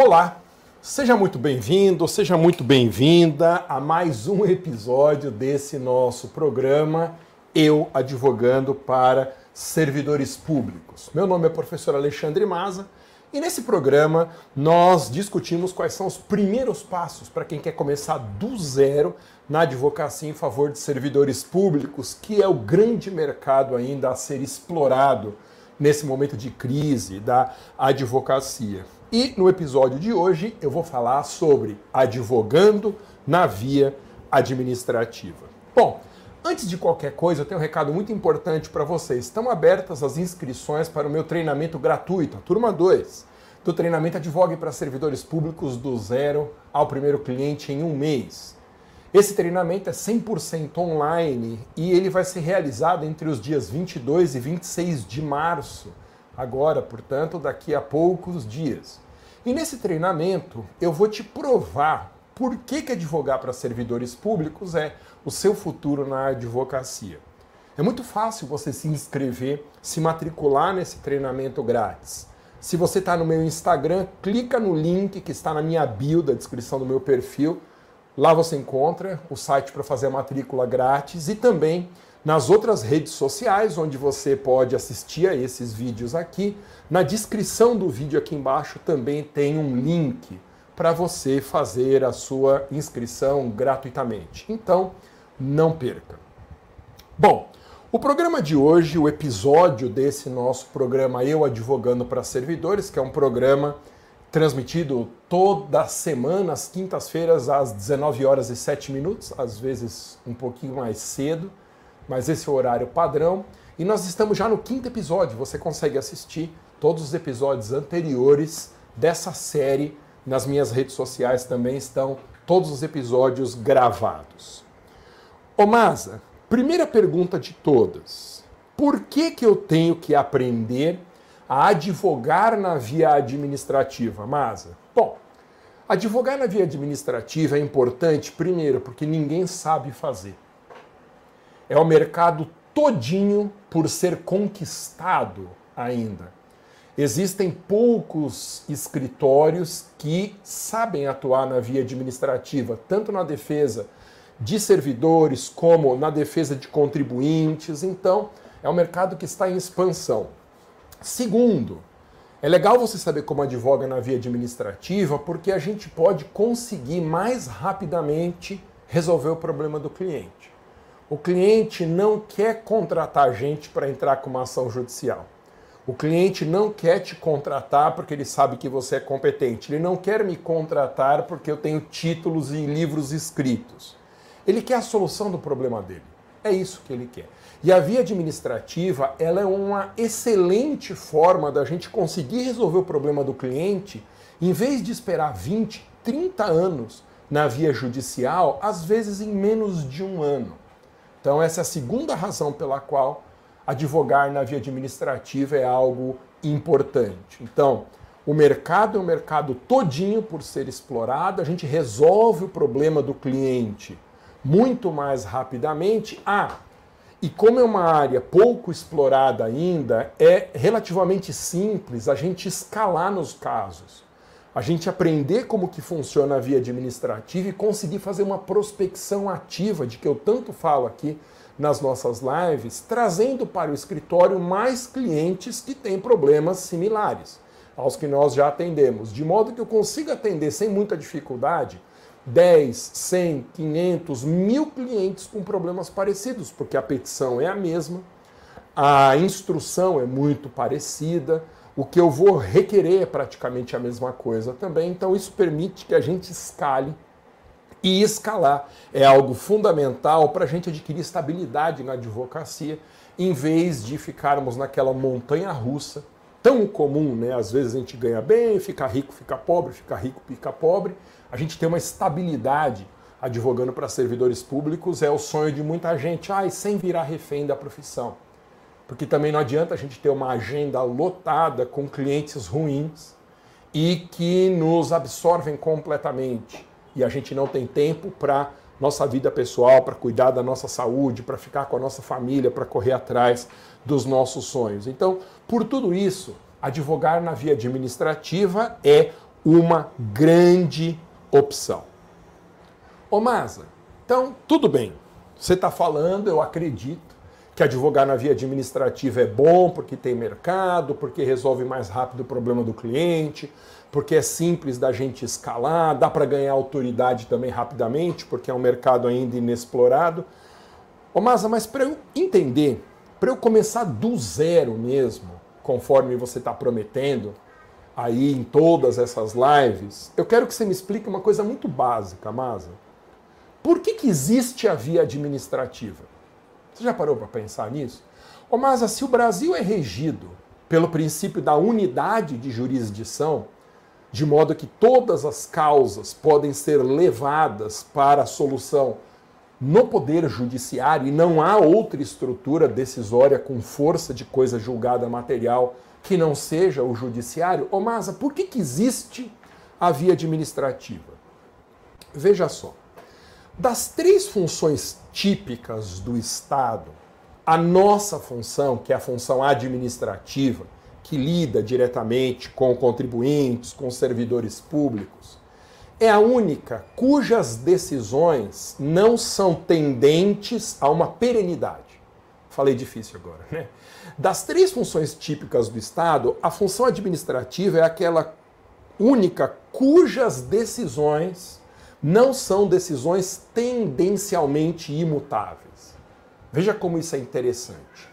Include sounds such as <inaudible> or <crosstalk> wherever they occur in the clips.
Olá, seja muito bem-vindo, seja muito bem-vinda a mais um episódio desse nosso programa Eu Advogando para Servidores Públicos. Meu nome é professor Alexandre Maza e nesse programa nós discutimos quais são os primeiros passos para quem quer começar do zero na advocacia em favor de servidores públicos, que é o grande mercado ainda a ser explorado nesse momento de crise da advocacia. E no episódio de hoje eu vou falar sobre advogando na via administrativa. Bom, antes de qualquer coisa, eu tenho um recado muito importante para vocês. Estão abertas as inscrições para o meu treinamento gratuito, a turma 2, do treinamento Advogue para Servidores Públicos do zero ao primeiro cliente em um mês. Esse treinamento é 100% online e ele vai ser realizado entre os dias 22 e 26 de março agora, portanto, daqui a poucos dias. E nesse treinamento eu vou te provar por que, que advogar para servidores públicos é o seu futuro na advocacia. É muito fácil você se inscrever, se matricular nesse treinamento grátis. Se você está no meu Instagram, clica no link que está na minha bio da descrição do meu perfil. Lá você encontra o site para fazer a matrícula grátis e também nas outras redes sociais, onde você pode assistir a esses vídeos aqui, na descrição do vídeo aqui embaixo também tem um link para você fazer a sua inscrição gratuitamente. Então, não perca. Bom, o programa de hoje, o episódio desse nosso programa Eu Advogando para Servidores, que é um programa transmitido toda semana, às quintas-feiras, às 19 horas e 7 minutos, às vezes um pouquinho mais cedo mas esse é o horário padrão. E nós estamos já no quinto episódio. Você consegue assistir todos os episódios anteriores dessa série. Nas minhas redes sociais também estão todos os episódios gravados. Ô Masa, primeira pergunta de todas. Por que, que eu tenho que aprender a advogar na via administrativa, Masa? Bom, advogar na via administrativa é importante, primeiro, porque ninguém sabe fazer é o mercado todinho por ser conquistado ainda. Existem poucos escritórios que sabem atuar na via administrativa, tanto na defesa de servidores como na defesa de contribuintes. Então, é um mercado que está em expansão. Segundo, é legal você saber como advoga na via administrativa, porque a gente pode conseguir mais rapidamente resolver o problema do cliente. O cliente não quer contratar gente para entrar com uma ação judicial. O cliente não quer te contratar porque ele sabe que você é competente. Ele não quer me contratar porque eu tenho títulos e livros escritos. Ele quer a solução do problema dele. É isso que ele quer. E a via administrativa, ela é uma excelente forma da gente conseguir resolver o problema do cliente, em vez de esperar 20, 30 anos na via judicial, às vezes em menos de um ano. Então, essa é a segunda razão pela qual advogar na via administrativa é algo importante. Então, o mercado é um mercado todinho por ser explorado, a gente resolve o problema do cliente muito mais rapidamente. Ah, e como é uma área pouco explorada ainda, é relativamente simples a gente escalar nos casos a gente aprender como que funciona a via administrativa e conseguir fazer uma prospecção ativa de que eu tanto falo aqui nas nossas lives, trazendo para o escritório mais clientes que têm problemas similares aos que nós já atendemos, de modo que eu consiga atender sem muita dificuldade 10, 100, 500, mil clientes com problemas parecidos, porque a petição é a mesma, a instrução é muito parecida, o que eu vou requerer é praticamente a mesma coisa também. Então, isso permite que a gente escale. E escalar é algo fundamental para a gente adquirir estabilidade na advocacia, em vez de ficarmos naquela montanha russa tão comum, né? Às vezes a gente ganha bem, fica rico, fica pobre, fica rico, fica pobre. A gente tem uma estabilidade advogando para servidores públicos é o sonho de muita gente, ai, sem virar refém da profissão porque também não adianta a gente ter uma agenda lotada com clientes ruins e que nos absorvem completamente e a gente não tem tempo para nossa vida pessoal, para cuidar da nossa saúde, para ficar com a nossa família, para correr atrás dos nossos sonhos. Então, por tudo isso, advogar na via administrativa é uma grande opção. Ô Maza, então tudo bem. Você está falando, eu acredito que advogar na via administrativa é bom porque tem mercado, porque resolve mais rápido o problema do cliente, porque é simples da gente escalar, dá para ganhar autoridade também rapidamente, porque é um mercado ainda inexplorado. Ô Maza, mas para eu entender, para eu começar do zero mesmo, conforme você está prometendo aí em todas essas lives, eu quero que você me explique uma coisa muito básica, Maza. Por que, que existe a via administrativa? Você já parou para pensar nisso? Ô Maza, se o Brasil é regido pelo princípio da unidade de jurisdição, de modo que todas as causas podem ser levadas para a solução no Poder Judiciário e não há outra estrutura decisória com força de coisa julgada material que não seja o Judiciário. Ô Masa, por que, que existe a via administrativa? Veja só. Das três funções típicas do Estado, a nossa função, que é a função administrativa, que lida diretamente com contribuintes, com servidores públicos, é a única cujas decisões não são tendentes a uma perenidade. Falei difícil agora, né? Das três funções típicas do Estado, a função administrativa é aquela única cujas decisões não são decisões tendencialmente imutáveis. Veja como isso é interessante.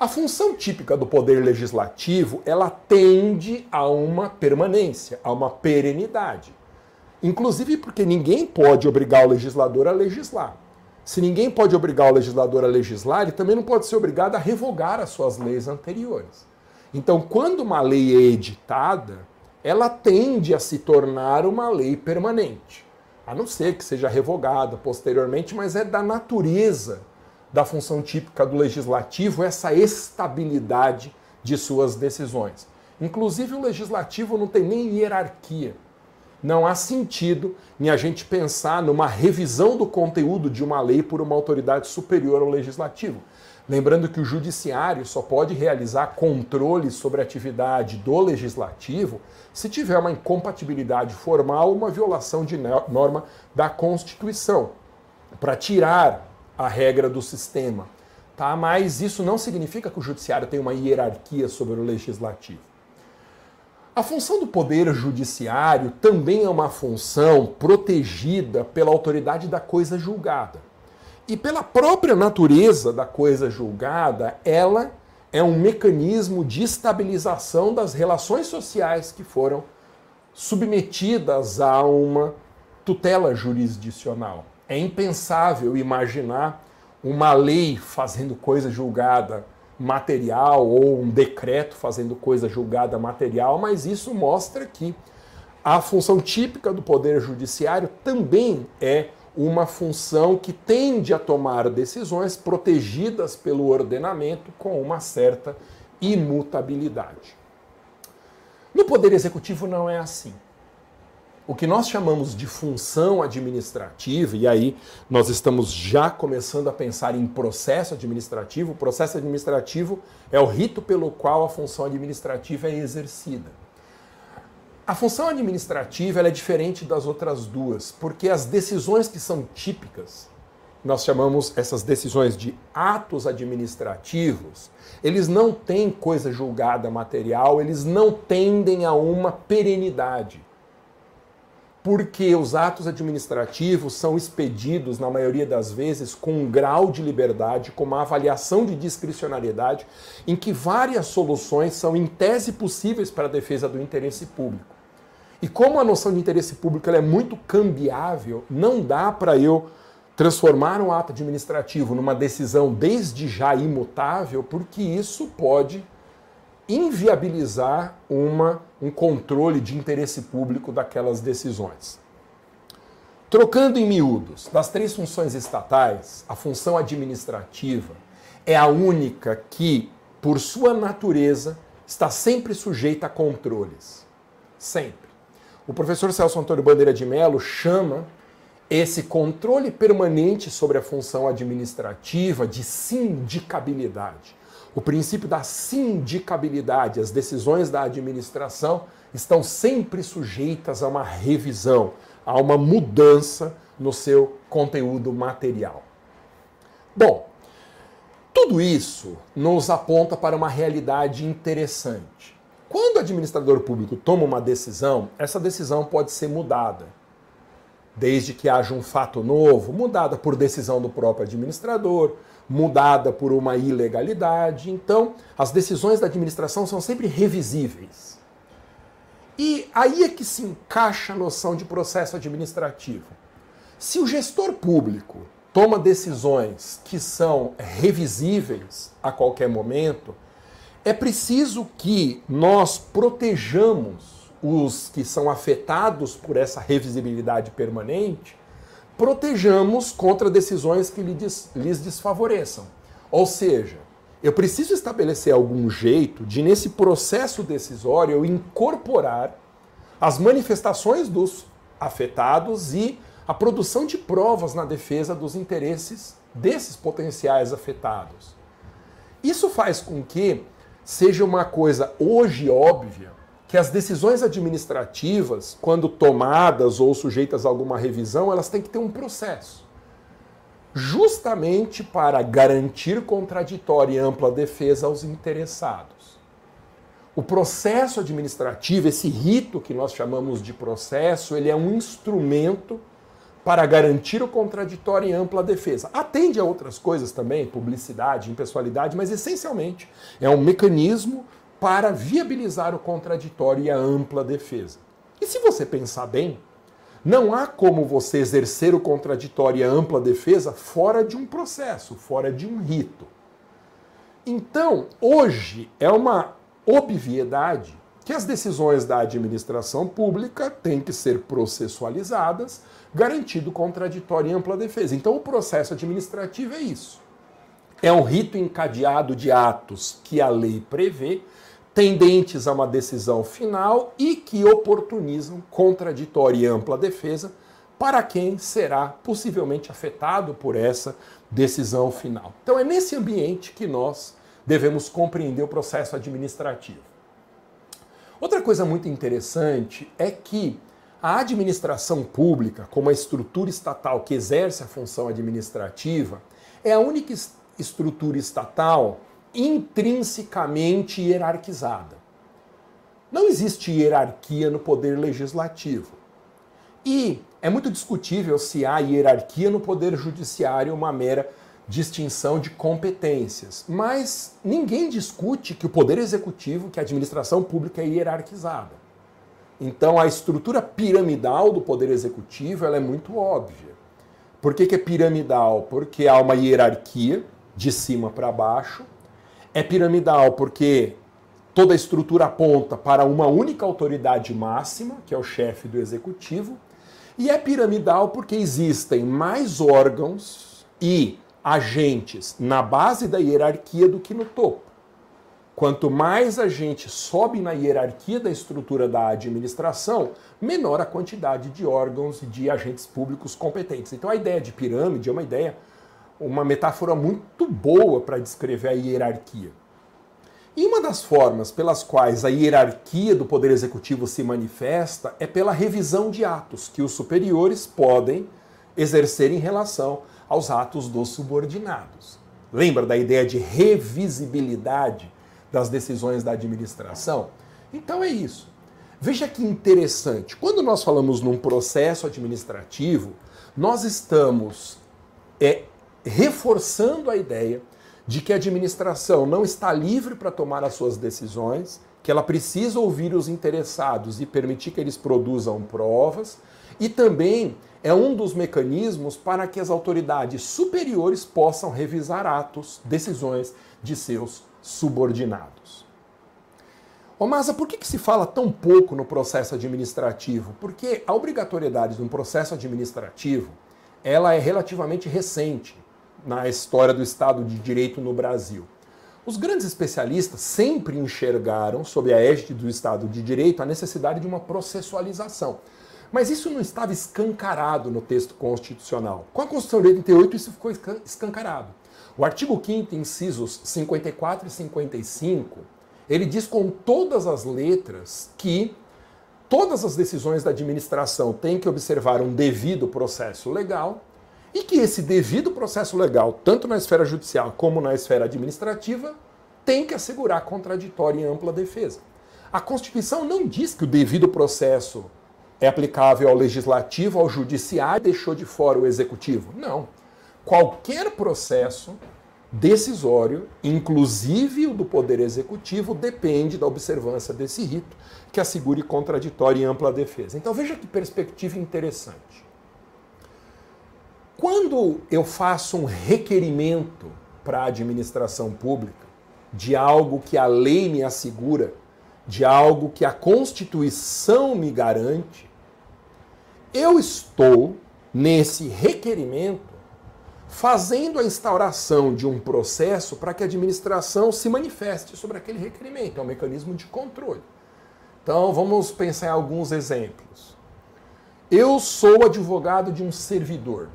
A função típica do poder legislativo, ela tende a uma permanência, a uma perenidade. Inclusive porque ninguém pode obrigar o legislador a legislar. Se ninguém pode obrigar o legislador a legislar, ele também não pode ser obrigado a revogar as suas leis anteriores. Então, quando uma lei é editada, ela tende a se tornar uma lei permanente. A não ser que seja revogada posteriormente, mas é da natureza da função típica do legislativo essa estabilidade de suas decisões. Inclusive, o legislativo não tem nem hierarquia. Não há sentido em a gente pensar numa revisão do conteúdo de uma lei por uma autoridade superior ao legislativo. Lembrando que o judiciário só pode realizar controle sobre a atividade do legislativo se tiver uma incompatibilidade formal ou uma violação de norma da Constituição. Para tirar a regra do sistema. Tá? Mas isso não significa que o judiciário tem uma hierarquia sobre o legislativo. A função do poder judiciário também é uma função protegida pela autoridade da coisa julgada. E pela própria natureza da coisa julgada, ela é um mecanismo de estabilização das relações sociais que foram submetidas a uma tutela jurisdicional. É impensável imaginar uma lei fazendo coisa julgada material ou um decreto fazendo coisa julgada material, mas isso mostra que a função típica do Poder Judiciário também é uma função que tende a tomar decisões protegidas pelo ordenamento com uma certa imutabilidade. No Poder Executivo não é assim o que nós chamamos de função administrativa, e aí nós estamos já começando a pensar em processo administrativo. O processo administrativo é o rito pelo qual a função administrativa é exercida. A função administrativa é diferente das outras duas, porque as decisões que são típicas, nós chamamos essas decisões de atos administrativos, eles não têm coisa julgada material, eles não tendem a uma perenidade porque os atos administrativos são expedidos, na maioria das vezes, com um grau de liberdade, com uma avaliação de discricionariedade, em que várias soluções são, em tese, possíveis para a defesa do interesse público. E como a noção de interesse público é muito cambiável, não dá para eu transformar um ato administrativo numa decisão desde já imutável, porque isso pode inviabilizar uma, um controle de interesse público daquelas decisões. Trocando em miúdos, das três funções estatais, a função administrativa é a única que, por sua natureza, está sempre sujeita a controles. Sempre. O professor Celso Antônio Bandeira de Mello chama esse controle permanente sobre a função administrativa de sindicabilidade o princípio da sindicabilidade, as decisões da administração estão sempre sujeitas a uma revisão, a uma mudança no seu conteúdo material. Bom, tudo isso nos aponta para uma realidade interessante. Quando o administrador público toma uma decisão, essa decisão pode ser mudada. Desde que haja um fato novo, mudada por decisão do próprio administrador, mudada por uma ilegalidade. Então, as decisões da administração são sempre revisíveis. E aí é que se encaixa a noção de processo administrativo. Se o gestor público toma decisões que são revisíveis a qualquer momento, é preciso que nós protejamos os que são afetados por essa revisibilidade permanente, protejamos contra decisões que lhes desfavoreçam. Ou seja, eu preciso estabelecer algum jeito de, nesse processo decisório, eu incorporar as manifestações dos afetados e a produção de provas na defesa dos interesses desses potenciais afetados. Isso faz com que seja uma coisa hoje óbvia que as decisões administrativas, quando tomadas ou sujeitas a alguma revisão, elas têm que ter um processo. Justamente para garantir contraditória e ampla defesa aos interessados. O processo administrativo, esse rito que nós chamamos de processo, ele é um instrumento para garantir o contraditório e ampla defesa. Atende a outras coisas também, publicidade, impessoalidade, mas essencialmente é um mecanismo para viabilizar o contraditório e a ampla defesa. E se você pensar bem, não há como você exercer o contraditório e a ampla defesa fora de um processo, fora de um rito. Então, hoje é uma obviedade que as decisões da administração pública têm que ser processualizadas, garantido contraditório e ampla defesa. Então, o processo administrativo é isso. É um rito encadeado de atos que a lei prevê, tendentes a uma decisão final e que oportunizam contraditória e ampla defesa para quem será possivelmente afetado por essa decisão final. Então, é nesse ambiente que nós devemos compreender o processo administrativo. Outra coisa muito interessante é que a administração pública, como a estrutura estatal que exerce a função administrativa, é a única estrutura estatal intrinsecamente hierarquizada. Não existe hierarquia no poder legislativo. E é muito discutível se há hierarquia no poder judiciário uma mera distinção de competências. Mas ninguém discute que o poder executivo, que a administração pública é hierarquizada. Então a estrutura piramidal do poder executivo ela é muito óbvia. Por que, que é piramidal? Porque há uma hierarquia de cima para baixo. É piramidal porque toda a estrutura aponta para uma única autoridade máxima, que é o chefe do executivo. E é piramidal porque existem mais órgãos e agentes na base da hierarquia do que no topo. Quanto mais a gente sobe na hierarquia da estrutura da administração, menor a quantidade de órgãos e de agentes públicos competentes. Então a ideia de pirâmide é uma ideia, uma metáfora muito boa para descrever a hierarquia. E uma das formas pelas quais a hierarquia do poder executivo se manifesta é pela revisão de atos que os superiores podem exercer em relação aos atos dos subordinados. Lembra da ideia de revisibilidade das decisões da administração? Então é isso. Veja que interessante. Quando nós falamos num processo administrativo, nós estamos é, reforçando a ideia de que a administração não está livre para tomar as suas decisões, que ela precisa ouvir os interessados e permitir que eles produzam provas, e também é um dos mecanismos para que as autoridades superiores possam revisar atos, decisões de seus subordinados. Ô Masa, por que, que se fala tão pouco no processo administrativo? Porque a obrigatoriedade de um processo administrativo ela é relativamente recente na história do Estado de Direito no Brasil. Os grandes especialistas sempre enxergaram, sob a égide do Estado de Direito, a necessidade de uma processualização. Mas isso não estava escancarado no texto constitucional. Com a Constituição de 88 isso ficou escancarado. O artigo 5 incisos 54 e 55, ele diz com todas as letras que todas as decisões da administração têm que observar um devido processo legal e que esse devido processo legal, tanto na esfera judicial como na esfera administrativa, tem que assegurar contraditória e ampla defesa. A Constituição não diz que o devido processo é aplicável ao legislativo, ao judiciário deixou de fora o executivo. Não. Qualquer processo decisório, inclusive o do Poder Executivo, depende da observância desse rito, que assegure contraditória e ampla defesa. Então veja que perspectiva interessante. Quando eu faço um requerimento para a administração pública de algo que a lei me assegura, de algo que a Constituição me garante, eu estou nesse requerimento fazendo a instauração de um processo para que a administração se manifeste sobre aquele requerimento. É um mecanismo de controle. Então, vamos pensar em alguns exemplos. Eu sou advogado de um servidor.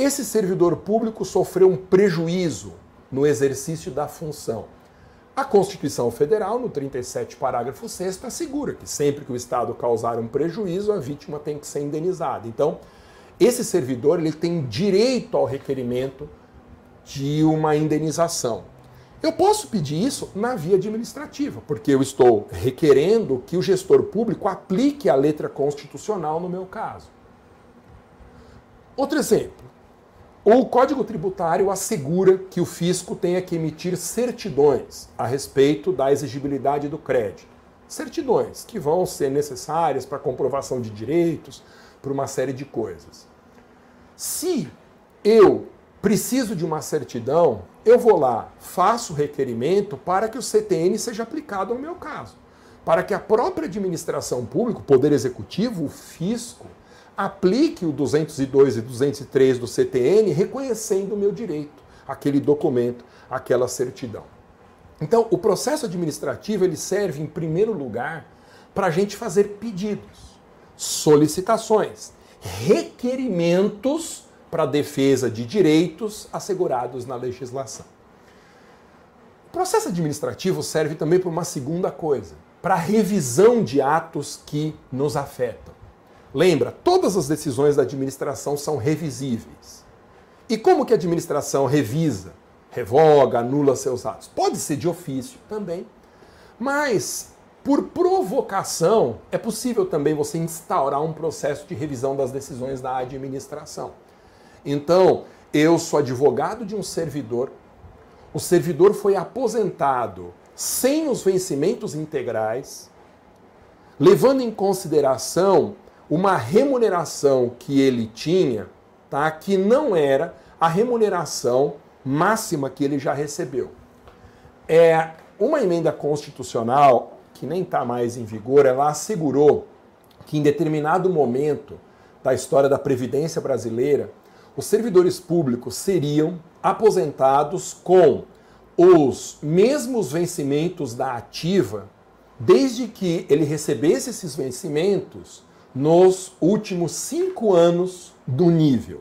Esse servidor público sofreu um prejuízo no exercício da função. A Constituição Federal, no 37, parágrafo 6, assegura que sempre que o Estado causar um prejuízo, a vítima tem que ser indenizada. Então, esse servidor ele tem direito ao requerimento de uma indenização. Eu posso pedir isso na via administrativa, porque eu estou requerendo que o gestor público aplique a letra constitucional no meu caso. Outro exemplo. O Código Tributário assegura que o fisco tenha que emitir certidões a respeito da exigibilidade do crédito. Certidões que vão ser necessárias para comprovação de direitos, para uma série de coisas. Se eu preciso de uma certidão, eu vou lá, faço requerimento para que o CTN seja aplicado no meu caso. Para que a própria administração pública, o Poder Executivo, o fisco, aplique o 202 e 203 do CTN, reconhecendo o meu direito, aquele documento, aquela certidão. Então, o processo administrativo ele serve, em primeiro lugar, para a gente fazer pedidos, solicitações, requerimentos para a defesa de direitos assegurados na legislação. O processo administrativo serve também para uma segunda coisa, para a revisão de atos que nos afetam. Lembra, todas as decisões da administração são revisíveis. E como que a administração revisa, revoga, anula seus atos? Pode ser de ofício também, mas por provocação é possível também você instaurar um processo de revisão das decisões da administração. Então, eu sou advogado de um servidor, o servidor foi aposentado sem os vencimentos integrais, levando em consideração uma remuneração que ele tinha, tá? que não era a remuneração máxima que ele já recebeu. É uma emenda constitucional que nem está mais em vigor, ela assegurou que em determinado momento da história da previdência brasileira, os servidores públicos seriam aposentados com os mesmos vencimentos da ativa, desde que ele recebesse esses vencimentos nos últimos cinco anos do nível,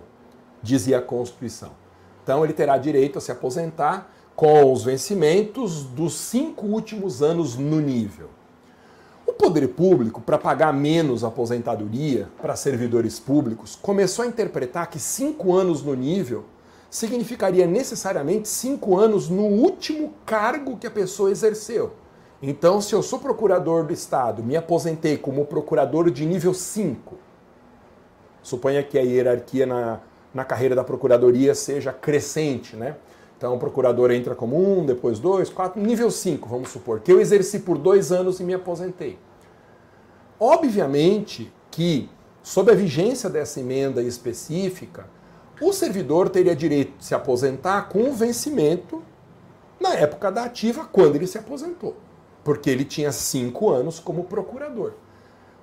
dizia a Constituição. Então ele terá direito a se aposentar com os vencimentos dos cinco últimos anos no nível. O poder público, para pagar menos aposentadoria para servidores públicos, começou a interpretar que cinco anos no nível significaria necessariamente cinco anos no último cargo que a pessoa exerceu. Então, se eu sou procurador do Estado, me aposentei como procurador de nível 5, suponha que a hierarquia na, na carreira da procuradoria seja crescente, né? Então, o procurador entra como um, depois dois, quatro, nível 5, vamos supor, que eu exerci por dois anos e me aposentei. Obviamente que, sob a vigência dessa emenda específica, o servidor teria direito de se aposentar com o vencimento na época da ativa, quando ele se aposentou porque ele tinha cinco anos como procurador.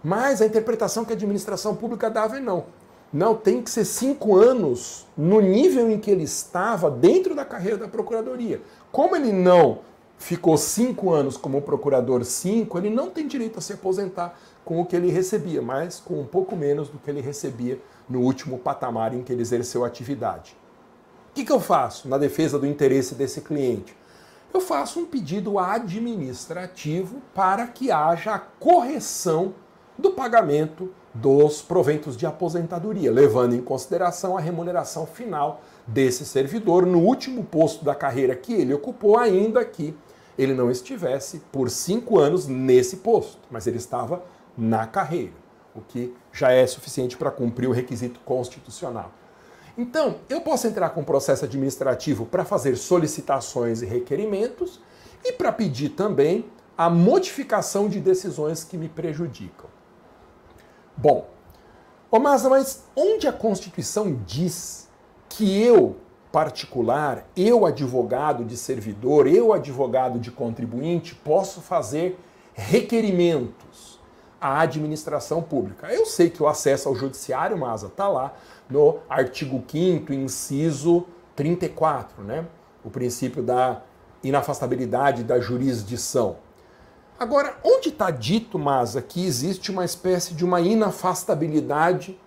Mas a interpretação que a administração pública dava é não. Não, tem que ser cinco anos no nível em que ele estava dentro da carreira da procuradoria. Como ele não ficou cinco anos como procurador cinco, ele não tem direito a se aposentar com o que ele recebia, mas com um pouco menos do que ele recebia no último patamar em que ele exerceu atividade. que, que eu faço na defesa do interesse desse cliente? Eu faço um pedido administrativo para que haja a correção do pagamento dos proventos de aposentadoria, levando em consideração a remuneração final desse servidor no último posto da carreira que ele ocupou, ainda que ele não estivesse por cinco anos nesse posto, mas ele estava na carreira, o que já é suficiente para cumprir o requisito constitucional. Então, eu posso entrar com processo administrativo para fazer solicitações e requerimentos e para pedir também a modificação de decisões que me prejudicam. Bom, ô Masa, mas onde a Constituição diz que eu, particular, eu, advogado de servidor, eu, advogado de contribuinte, posso fazer requerimentos à administração pública? Eu sei que o acesso ao judiciário, Masa, está lá no artigo 5 inciso 34, né? O princípio da inafastabilidade da jurisdição. Agora, onde está dito, Masa, que existe uma espécie de uma inafastabilidade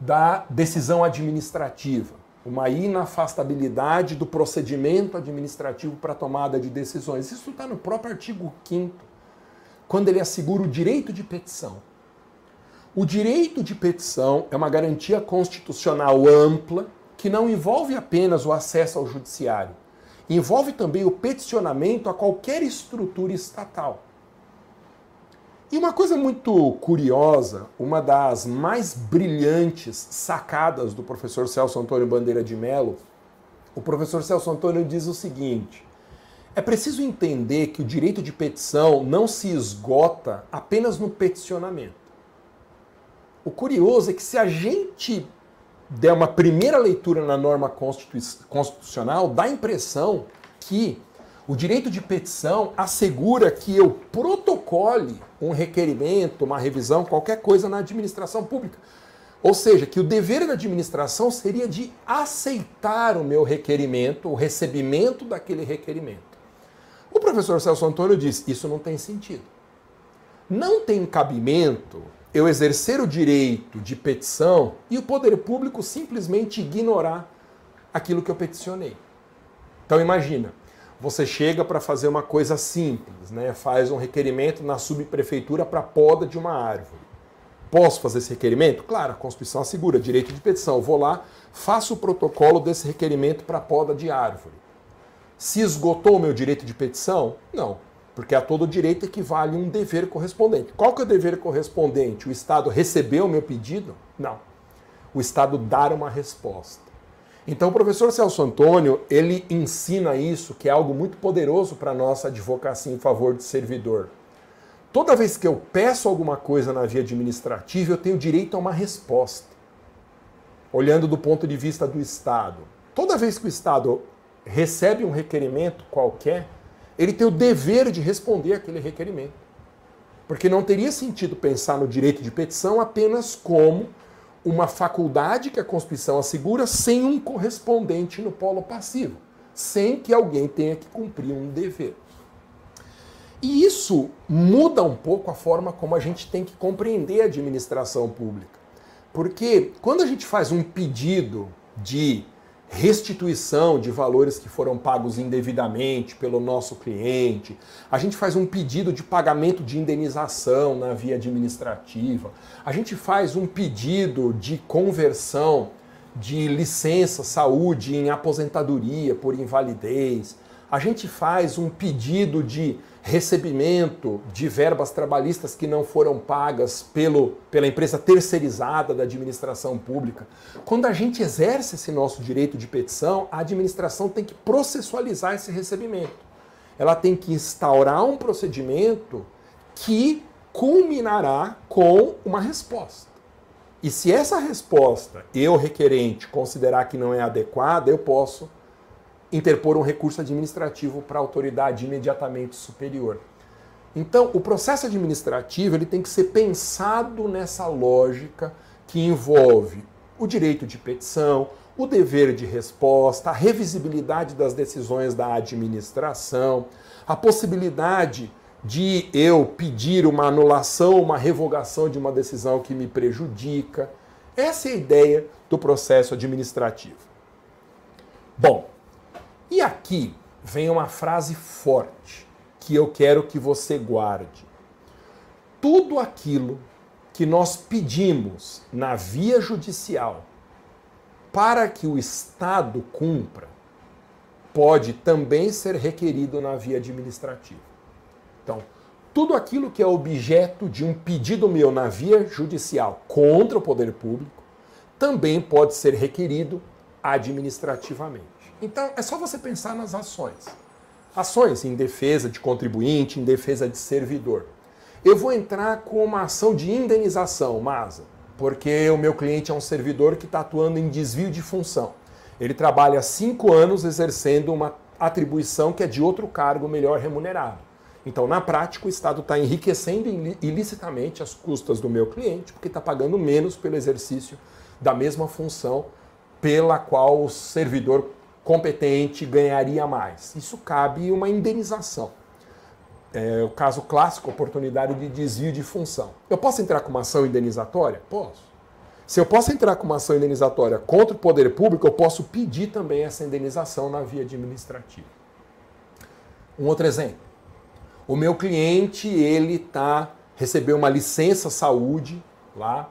da decisão administrativa, uma inafastabilidade do procedimento administrativo para tomada de decisões? Isso está no próprio artigo 5 quando ele assegura o direito de petição. O direito de petição é uma garantia constitucional ampla que não envolve apenas o acesso ao judiciário, envolve também o peticionamento a qualquer estrutura estatal. E uma coisa muito curiosa, uma das mais brilhantes sacadas do professor Celso Antônio Bandeira de Mello, o professor Celso Antônio diz o seguinte: é preciso entender que o direito de petição não se esgota apenas no peticionamento. O curioso é que se a gente der uma primeira leitura na norma constitucional, dá a impressão que o direito de petição assegura que eu protocole um requerimento, uma revisão, qualquer coisa na administração pública. Ou seja, que o dever da administração seria de aceitar o meu requerimento, o recebimento daquele requerimento. O professor Celso Antônio diz: isso não tem sentido. Não tem cabimento eu exercer o direito de petição e o poder público simplesmente ignorar aquilo que eu peticionei. Então imagina, você chega para fazer uma coisa simples, né? faz um requerimento na subprefeitura para poda de uma árvore. Posso fazer esse requerimento? Claro, a Constituição assegura direito de petição. Eu vou lá, faço o protocolo desse requerimento para poda de árvore. Se esgotou o meu direito de petição? Não. Porque a todo direito equivale um dever correspondente. Qual que é o dever correspondente? O Estado receber o meu pedido? Não. O Estado dar uma resposta. Então o professor Celso Antônio, ele ensina isso, que é algo muito poderoso para a nossa advocacia em favor do servidor. Toda vez que eu peço alguma coisa na via administrativa, eu tenho direito a uma resposta. Olhando do ponto de vista do Estado. Toda vez que o Estado recebe um requerimento qualquer, ele tem o dever de responder aquele requerimento. Porque não teria sentido pensar no direito de petição apenas como uma faculdade que a Constituição assegura sem um correspondente no polo passivo, sem que alguém tenha que cumprir um dever. E isso muda um pouco a forma como a gente tem que compreender a administração pública. Porque quando a gente faz um pedido de restituição de valores que foram pagos indevidamente pelo nosso cliente, a gente faz um pedido de pagamento de indenização na via administrativa, a gente faz um pedido de conversão de licença saúde em aposentadoria por invalidez, a gente faz um pedido de recebimento de verbas trabalhistas que não foram pagas pelo, pela empresa terceirizada da administração pública. Quando a gente exerce esse nosso direito de petição, a administração tem que processualizar esse recebimento. Ela tem que instaurar um procedimento que culminará com uma resposta. E se essa resposta eu, requerente, considerar que não é adequada, eu posso interpor um recurso administrativo para a autoridade imediatamente superior. Então, o processo administrativo ele tem que ser pensado nessa lógica que envolve o direito de petição, o dever de resposta, a revisibilidade das decisões da administração, a possibilidade de eu pedir uma anulação, uma revogação de uma decisão que me prejudica. Essa é a ideia do processo administrativo. Bom, e aqui vem uma frase forte que eu quero que você guarde. Tudo aquilo que nós pedimos na via judicial para que o Estado cumpra, pode também ser requerido na via administrativa. Então, tudo aquilo que é objeto de um pedido meu na via judicial contra o poder público também pode ser requerido administrativamente. Então, é só você pensar nas ações. Ações em defesa de contribuinte, em defesa de servidor. Eu vou entrar com uma ação de indenização, Masa, porque o meu cliente é um servidor que está atuando em desvio de função. Ele trabalha cinco anos exercendo uma atribuição que é de outro cargo melhor remunerado. Então, na prática, o Estado está enriquecendo ilicitamente as custas do meu cliente, porque está pagando menos pelo exercício da mesma função pela qual o servidor competente ganharia mais. Isso cabe uma indenização é, o caso clássico, oportunidade de desvio de função. Eu posso entrar com uma ação indenizatória? Posso. Se eu posso entrar com uma ação indenizatória contra o poder público, eu posso pedir também essa indenização na via administrativa. Um outro exemplo. O meu cliente, ele tá recebeu uma licença saúde lá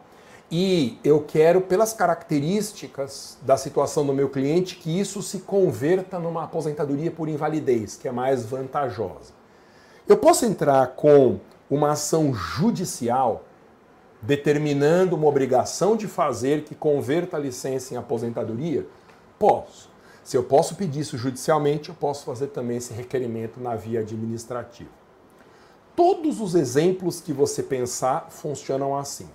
e eu quero pelas características da situação do meu cliente que isso se converta numa aposentadoria por invalidez, que é mais vantajosa. Eu posso entrar com uma ação judicial determinando uma obrigação de fazer que converta a licença em aposentadoria? Posso. Se eu posso pedir isso judicialmente, eu posso fazer também esse requerimento na via administrativa. Todos os exemplos que você pensar funcionam assim.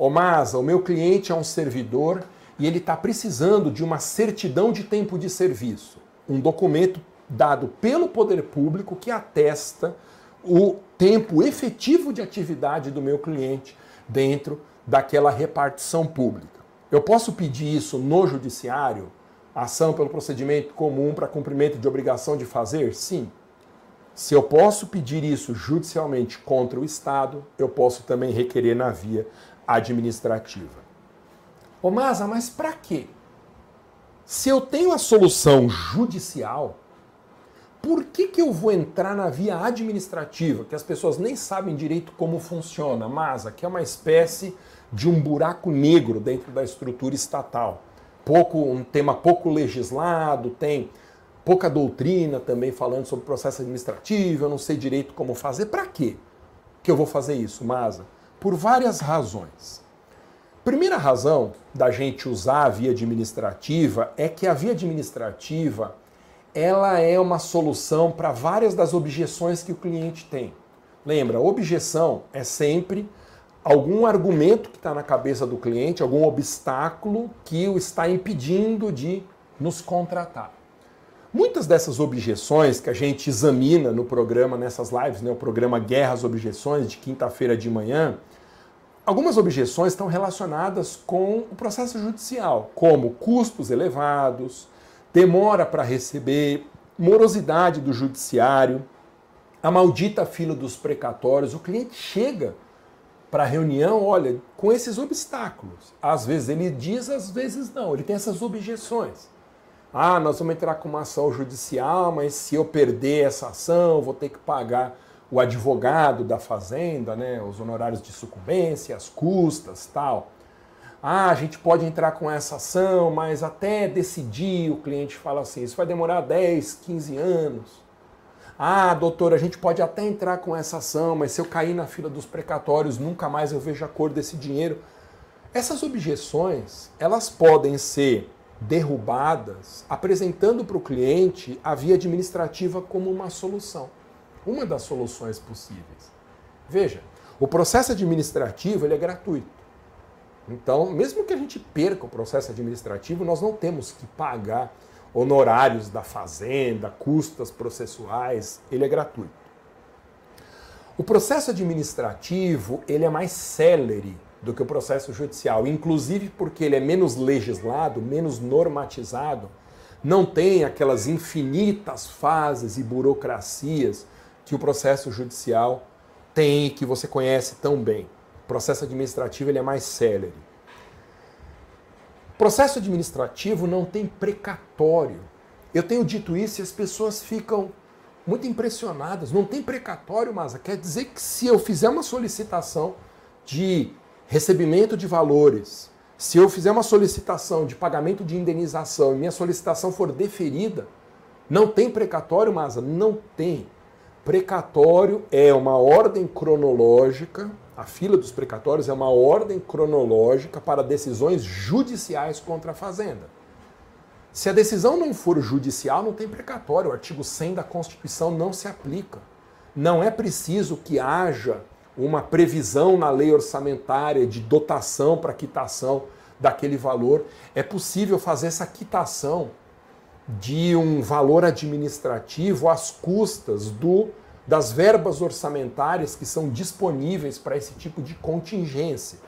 Ô Masa, o meu cliente é um servidor e ele está precisando de uma certidão de tempo de serviço, um documento dado pelo poder público que atesta o tempo efetivo de atividade do meu cliente dentro daquela repartição pública. Eu posso pedir isso no judiciário, ação pelo procedimento comum para cumprimento de obrigação de fazer? Sim. Se eu posso pedir isso judicialmente contra o Estado, eu posso também requerer na via administrativa. Ô Masa, mas para quê? Se eu tenho a solução judicial, por que, que eu vou entrar na via administrativa, que as pessoas nem sabem direito como funciona, mas que é uma espécie de um buraco negro dentro da estrutura estatal? Pouco, um tema pouco legislado, tem pouca doutrina também falando sobre processo administrativo, eu não sei direito como fazer. Para quê que eu vou fazer isso, Masa? Por várias razões. Primeira razão da gente usar a via administrativa é que a via administrativa ela é uma solução para várias das objeções que o cliente tem. Lembra, objeção é sempre algum argumento que está na cabeça do cliente, algum obstáculo que o está impedindo de nos contratar. Muitas dessas objeções que a gente examina no programa, nessas lives, né, o programa Guerras Objeções, de quinta-feira de manhã, algumas objeções estão relacionadas com o processo judicial, como custos elevados, demora para receber, morosidade do judiciário, a maldita fila dos precatórios. O cliente chega para a reunião, olha, com esses obstáculos. Às vezes ele diz, às vezes não, ele tem essas objeções. Ah, nós vamos entrar com uma ação judicial, mas se eu perder essa ação, vou ter que pagar o advogado da fazenda, né, os honorários de sucumbência, as custas, tal. Ah, a gente pode entrar com essa ação, mas até decidir, o cliente fala assim, isso vai demorar 10, 15 anos. Ah, doutor, a gente pode até entrar com essa ação, mas se eu cair na fila dos precatórios, nunca mais eu vejo a cor desse dinheiro. Essas objeções, elas podem ser derrubadas apresentando para o cliente a via administrativa como uma solução, uma das soluções possíveis. Veja, o processo administrativo ele é gratuito. Então, mesmo que a gente perca o processo administrativo, nós não temos que pagar honorários da fazenda, custas processuais, ele é gratuito. O processo administrativo, ele é mais célere do que o processo judicial, inclusive porque ele é menos legislado, menos normatizado, não tem aquelas infinitas fases e burocracias que o processo judicial tem e que você conhece tão bem processo administrativo ele é mais célere. Processo administrativo não tem precatório. Eu tenho dito isso e as pessoas ficam muito impressionadas. Não tem precatório, mas quer dizer que se eu fizer uma solicitação de recebimento de valores, se eu fizer uma solicitação de pagamento de indenização e minha solicitação for deferida, não tem precatório, mas não tem. Precatório é uma ordem cronológica, a fila dos precatórios é uma ordem cronológica para decisões judiciais contra a Fazenda. Se a decisão não for judicial, não tem precatório. O artigo 100 da Constituição não se aplica. Não é preciso que haja uma previsão na lei orçamentária de dotação para quitação daquele valor. É possível fazer essa quitação de um valor administrativo às custas do, das verbas orçamentárias que são disponíveis para esse tipo de contingência.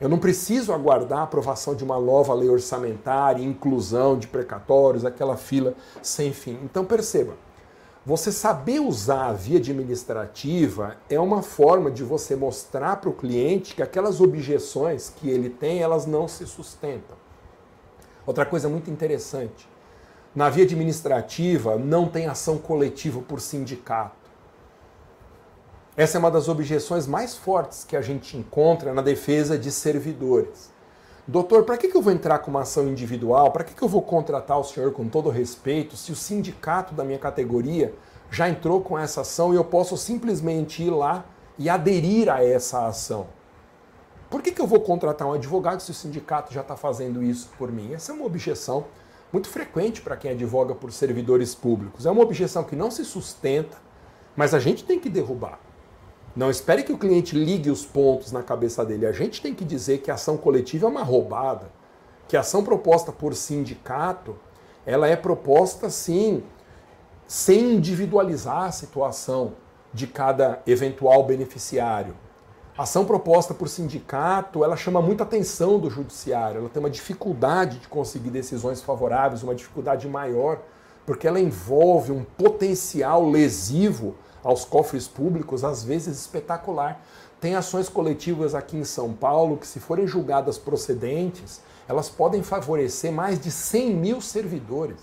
Eu não preciso aguardar a aprovação de uma nova lei orçamentária, inclusão de precatórios, aquela fila sem fim. Então perceba, você saber usar a via administrativa é uma forma de você mostrar para o cliente que aquelas objeções que ele tem, elas não se sustentam. Outra coisa muito interessante, na via administrativa não tem ação coletiva por sindicato. Essa é uma das objeções mais fortes que a gente encontra na defesa de servidores. Doutor, para que, que eu vou entrar com uma ação individual? Para que, que eu vou contratar o senhor com todo respeito se o sindicato da minha categoria já entrou com essa ação e eu posso simplesmente ir lá e aderir a essa ação? Por que, que eu vou contratar um advogado se o sindicato já está fazendo isso por mim? Essa é uma objeção muito frequente para quem advoga por servidores públicos. É uma objeção que não se sustenta, mas a gente tem que derrubar. Não espere que o cliente ligue os pontos na cabeça dele. A gente tem que dizer que a ação coletiva é uma roubada, que a ação proposta por sindicato, ela é proposta sim, sem individualizar a situação de cada eventual beneficiário. A ação proposta por sindicato, ela chama muita atenção do judiciário, ela tem uma dificuldade de conseguir decisões favoráveis, uma dificuldade maior, porque ela envolve um potencial lesivo aos cofres públicos, às vezes espetacular. Tem ações coletivas aqui em São Paulo que, se forem julgadas procedentes, elas podem favorecer mais de 100 mil servidores.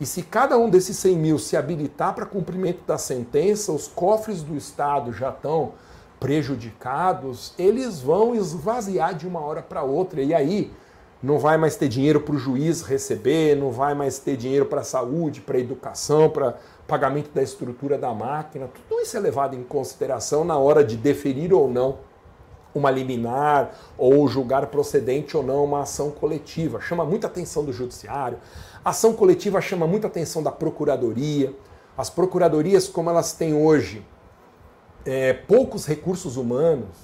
E se cada um desses 100 mil se habilitar para cumprimento da sentença, os cofres do Estado já estão prejudicados, eles vão esvaziar de uma hora para outra. E aí não vai mais ter dinheiro para o juiz receber, não vai mais ter dinheiro para a saúde, para a educação, para pagamento da estrutura da máquina, tudo isso é levado em consideração na hora de deferir ou não uma liminar ou julgar procedente ou não uma ação coletiva. Chama muita atenção do judiciário. A ação coletiva chama muita atenção da procuradoria. As procuradorias, como elas têm hoje é, poucos recursos humanos,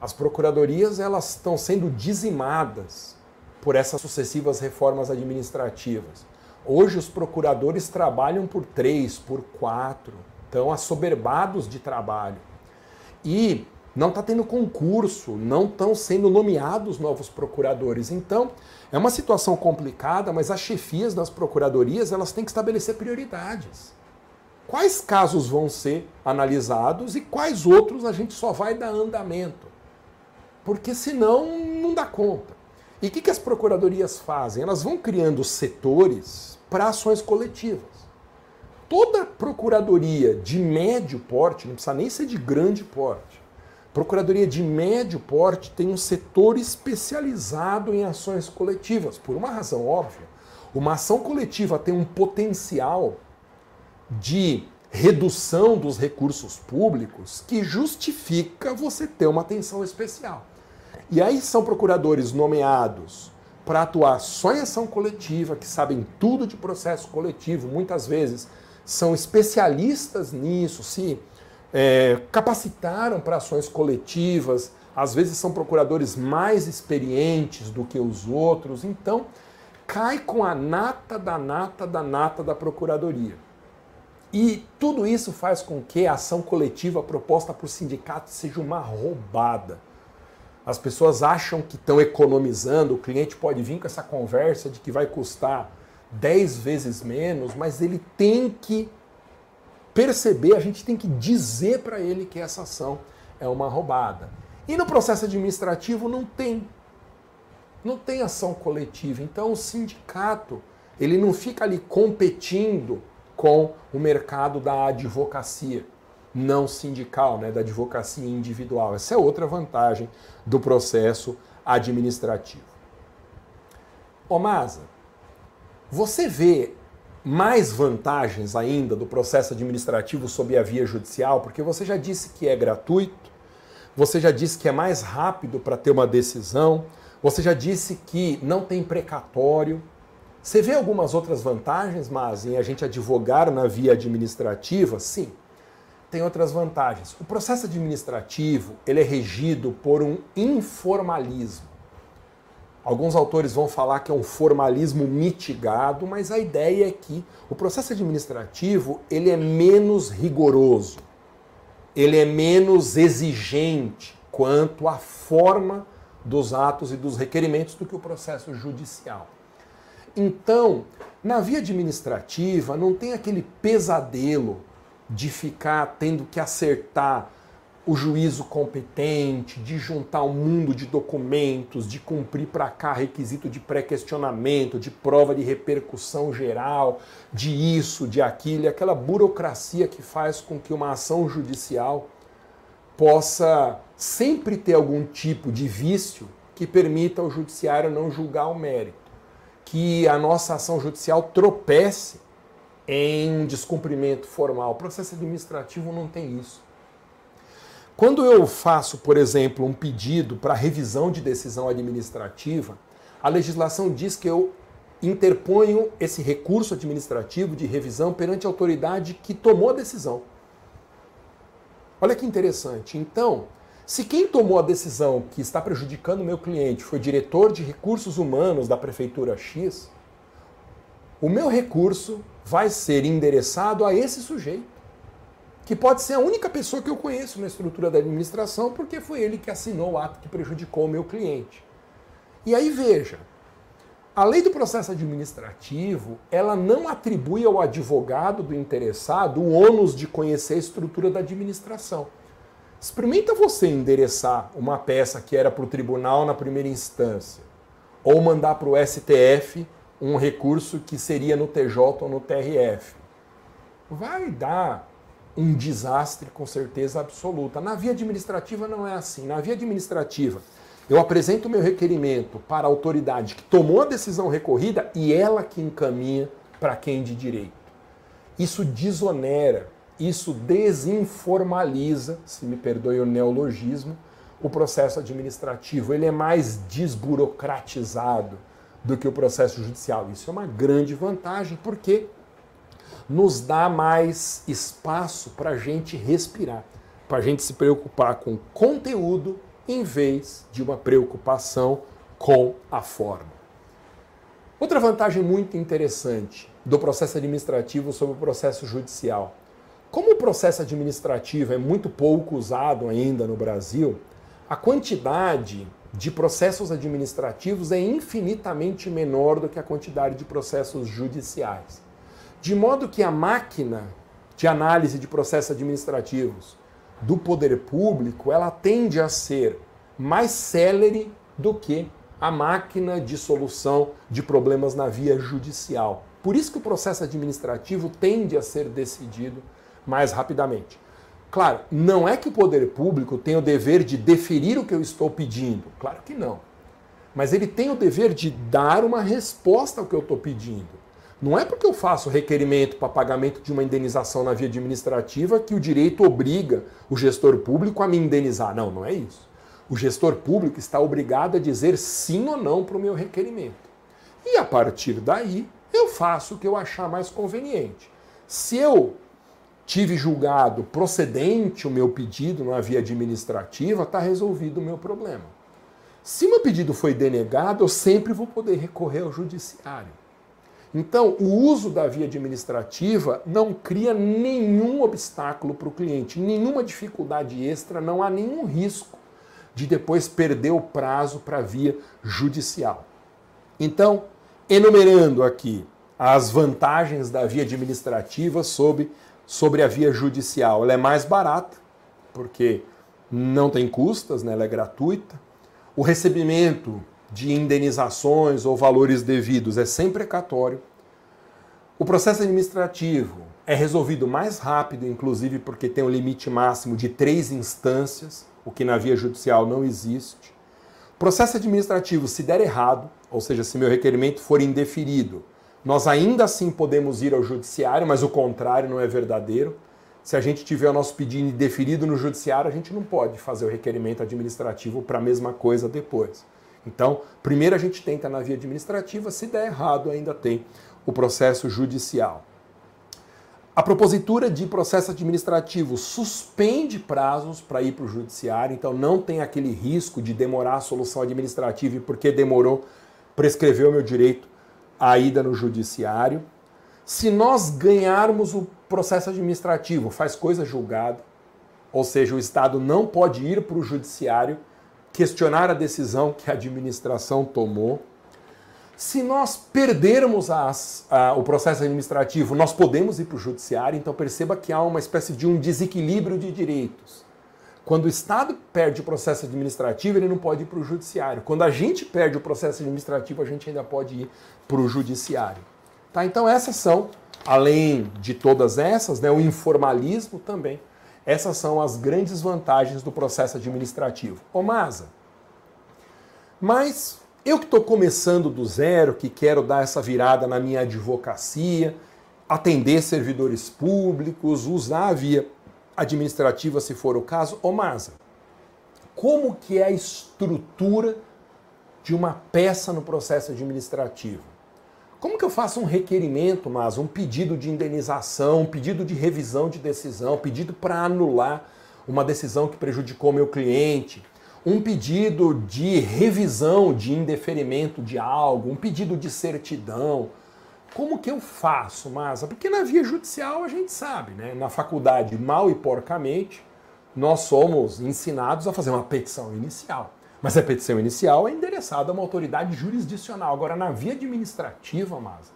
as procuradorias elas estão sendo dizimadas por essas sucessivas reformas administrativas. Hoje os procuradores trabalham por três, por quatro, estão assoberbados de trabalho. E não está tendo concurso, não estão sendo nomeados novos procuradores. Então, é uma situação complicada, mas as chefias das procuradorias elas têm que estabelecer prioridades. Quais casos vão ser analisados e quais outros a gente só vai dar andamento? Porque senão não dá conta. E o que, que as procuradorias fazem? Elas vão criando setores para ações coletivas. Toda procuradoria de médio porte, não precisa nem ser de grande porte, procuradoria de médio porte tem um setor especializado em ações coletivas, por uma razão óbvia. Uma ação coletiva tem um potencial de redução dos recursos públicos que justifica você ter uma atenção especial. E aí são procuradores nomeados para atuar só em ação coletiva, que sabem tudo de processo coletivo, muitas vezes são especialistas nisso, se é, capacitaram para ações coletivas, às vezes são procuradores mais experientes do que os outros, então cai com a nata da nata da nata da procuradoria. E tudo isso faz com que a ação coletiva proposta por sindicato seja uma roubada. As pessoas acham que estão economizando, o cliente pode vir com essa conversa de que vai custar 10 vezes menos, mas ele tem que perceber, a gente tem que dizer para ele que essa ação é uma roubada. E no processo administrativo não tem. não tem ação coletiva. Então o sindicato, ele não fica ali competindo com o mercado da advocacia não sindical, né, da advocacia individual. Essa é outra vantagem do processo administrativo. Ô Maza, você vê mais vantagens ainda do processo administrativo sob a via judicial, porque você já disse que é gratuito, você já disse que é mais rápido para ter uma decisão, você já disse que não tem precatório. Você vê algumas outras vantagens, mas em a gente advogar na via administrativa? Sim, tem outras vantagens. O processo administrativo ele é regido por um informalismo. Alguns autores vão falar que é um formalismo mitigado, mas a ideia é que o processo administrativo ele é menos rigoroso, ele é menos exigente quanto à forma dos atos e dos requerimentos do que o processo judicial. Então, na via administrativa não tem aquele pesadelo de ficar tendo que acertar o juízo competente, de juntar um mundo de documentos, de cumprir para cá requisito de pré-questionamento, de prova de repercussão geral, de isso, de aquilo, aquela burocracia que faz com que uma ação judicial possa sempre ter algum tipo de vício que permita ao judiciário não julgar o mérito, que a nossa ação judicial tropece em um descumprimento formal. O processo administrativo não tem isso. Quando eu faço, por exemplo, um pedido para revisão de decisão administrativa, a legislação diz que eu interponho esse recurso administrativo de revisão perante a autoridade que tomou a decisão. Olha que interessante. Então, se quem tomou a decisão que está prejudicando o meu cliente foi diretor de recursos humanos da prefeitura X, o meu recurso vai ser endereçado a esse sujeito que pode ser a única pessoa que eu conheço na estrutura da administração, porque foi ele que assinou o ato que prejudicou o meu cliente. E aí veja, a lei do processo administrativo, ela não atribui ao advogado do interessado o ônus de conhecer a estrutura da administração. Experimenta você endereçar uma peça que era para o tribunal na primeira instância, ou mandar para o STF um recurso que seria no TJ ou no TRF. Vai dar um desastre com certeza absoluta. Na via administrativa não é assim. Na via administrativa, eu apresento o meu requerimento para a autoridade que tomou a decisão recorrida e ela que encaminha para quem de direito. Isso desonera, isso desinformaliza, se me perdoe o neologismo, o processo administrativo. Ele é mais desburocratizado do que o processo judicial. Isso é uma grande vantagem, porque nos dá mais espaço para a gente respirar, para a gente se preocupar com conteúdo em vez de uma preocupação com a forma. Outra vantagem muito interessante do processo administrativo sobre o processo judicial. Como o processo administrativo é muito pouco usado ainda no Brasil, a quantidade de processos administrativos é infinitamente menor do que a quantidade de processos judiciais. De modo que a máquina de análise de processos administrativos do poder público, ela tende a ser mais célere do que a máquina de solução de problemas na via judicial. Por isso que o processo administrativo tende a ser decidido mais rapidamente. Claro, não é que o poder público tem o dever de deferir o que eu estou pedindo. Claro que não. Mas ele tem o dever de dar uma resposta ao que eu estou pedindo. Não é porque eu faço requerimento para pagamento de uma indenização na via administrativa que o direito obriga o gestor público a me indenizar. Não, não é isso. O gestor público está obrigado a dizer sim ou não para o meu requerimento. E a partir daí, eu faço o que eu achar mais conveniente. Se eu tive julgado procedente o meu pedido na via administrativa, está resolvido o meu problema. Se meu pedido foi denegado, eu sempre vou poder recorrer ao judiciário. Então, o uso da via administrativa não cria nenhum obstáculo para o cliente, nenhuma dificuldade extra, não há nenhum risco de depois perder o prazo para a via judicial. Então, enumerando aqui as vantagens da via administrativa sobre, sobre a via judicial, ela é mais barata, porque não tem custas, né? ela é gratuita. O recebimento de indenizações ou valores devidos é sem precatório. O processo administrativo é resolvido mais rápido, inclusive porque tem um limite máximo de três instâncias, o que na via judicial não existe. Processo administrativo, se der errado, ou seja, se meu requerimento for indeferido, nós ainda assim podemos ir ao judiciário, mas o contrário não é verdadeiro. Se a gente tiver o nosso pedido indeferido no judiciário, a gente não pode fazer o requerimento administrativo para a mesma coisa depois. Então, primeiro a gente tenta na via administrativa, se der errado, ainda tem o processo judicial. A propositura de processo administrativo suspende prazos para ir para o judiciário, então não tem aquele risco de demorar a solução administrativa e porque demorou, prescreveu meu direito à ida no judiciário. Se nós ganharmos o processo administrativo, faz coisa julgada, ou seja, o Estado não pode ir para o judiciário questionar a decisão que a administração tomou. Se nós perdermos as, a, o processo administrativo, nós podemos ir para o judiciário, então perceba que há uma espécie de um desequilíbrio de direitos. Quando o Estado perde o processo administrativo, ele não pode ir para o judiciário. Quando a gente perde o processo administrativo, a gente ainda pode ir para o judiciário. Tá? Então essas são, além de todas essas, né, o informalismo também. Essas são as grandes vantagens do processo administrativo. Ô Masa, mas eu que estou começando do zero, que quero dar essa virada na minha advocacia, atender servidores públicos, usar a via administrativa se for o caso. Ô Masa, como que é a estrutura de uma peça no processo administrativo? Como que eu faço um requerimento, mas um pedido de indenização, um pedido de revisão de decisão, um pedido para anular uma decisão que prejudicou meu cliente, um pedido de revisão de indeferimento de algo, um pedido de certidão. Como que eu faço, Masa? Porque na via judicial a gente sabe, né? Na faculdade, mal e porcamente, nós somos ensinados a fazer uma petição inicial. Mas a petição inicial é endereçada a uma autoridade jurisdicional. Agora, na via administrativa, mas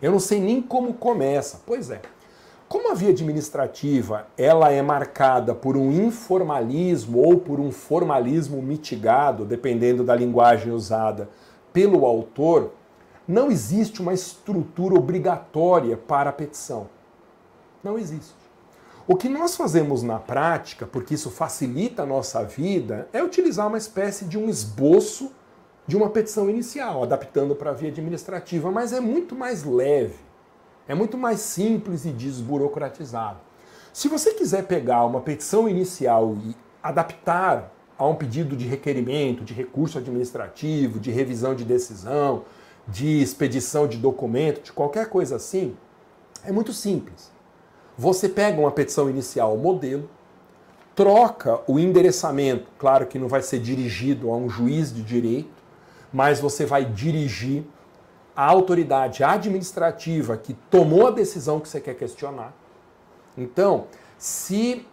eu não sei nem como começa. Pois é. Como a via administrativa ela é marcada por um informalismo ou por um formalismo mitigado, dependendo da linguagem usada pelo autor, não existe uma estrutura obrigatória para a petição. Não existe. O que nós fazemos na prática, porque isso facilita a nossa vida, é utilizar uma espécie de um esboço de uma petição inicial, adaptando para a via administrativa, mas é muito mais leve, é muito mais simples e desburocratizado. Se você quiser pegar uma petição inicial e adaptar a um pedido de requerimento, de recurso administrativo, de revisão de decisão, de expedição de documento, de qualquer coisa assim, é muito simples. Você pega uma petição inicial modelo, troca o endereçamento, claro que não vai ser dirigido a um juiz de direito, mas você vai dirigir a autoridade administrativa que tomou a decisão que você quer questionar. Então, se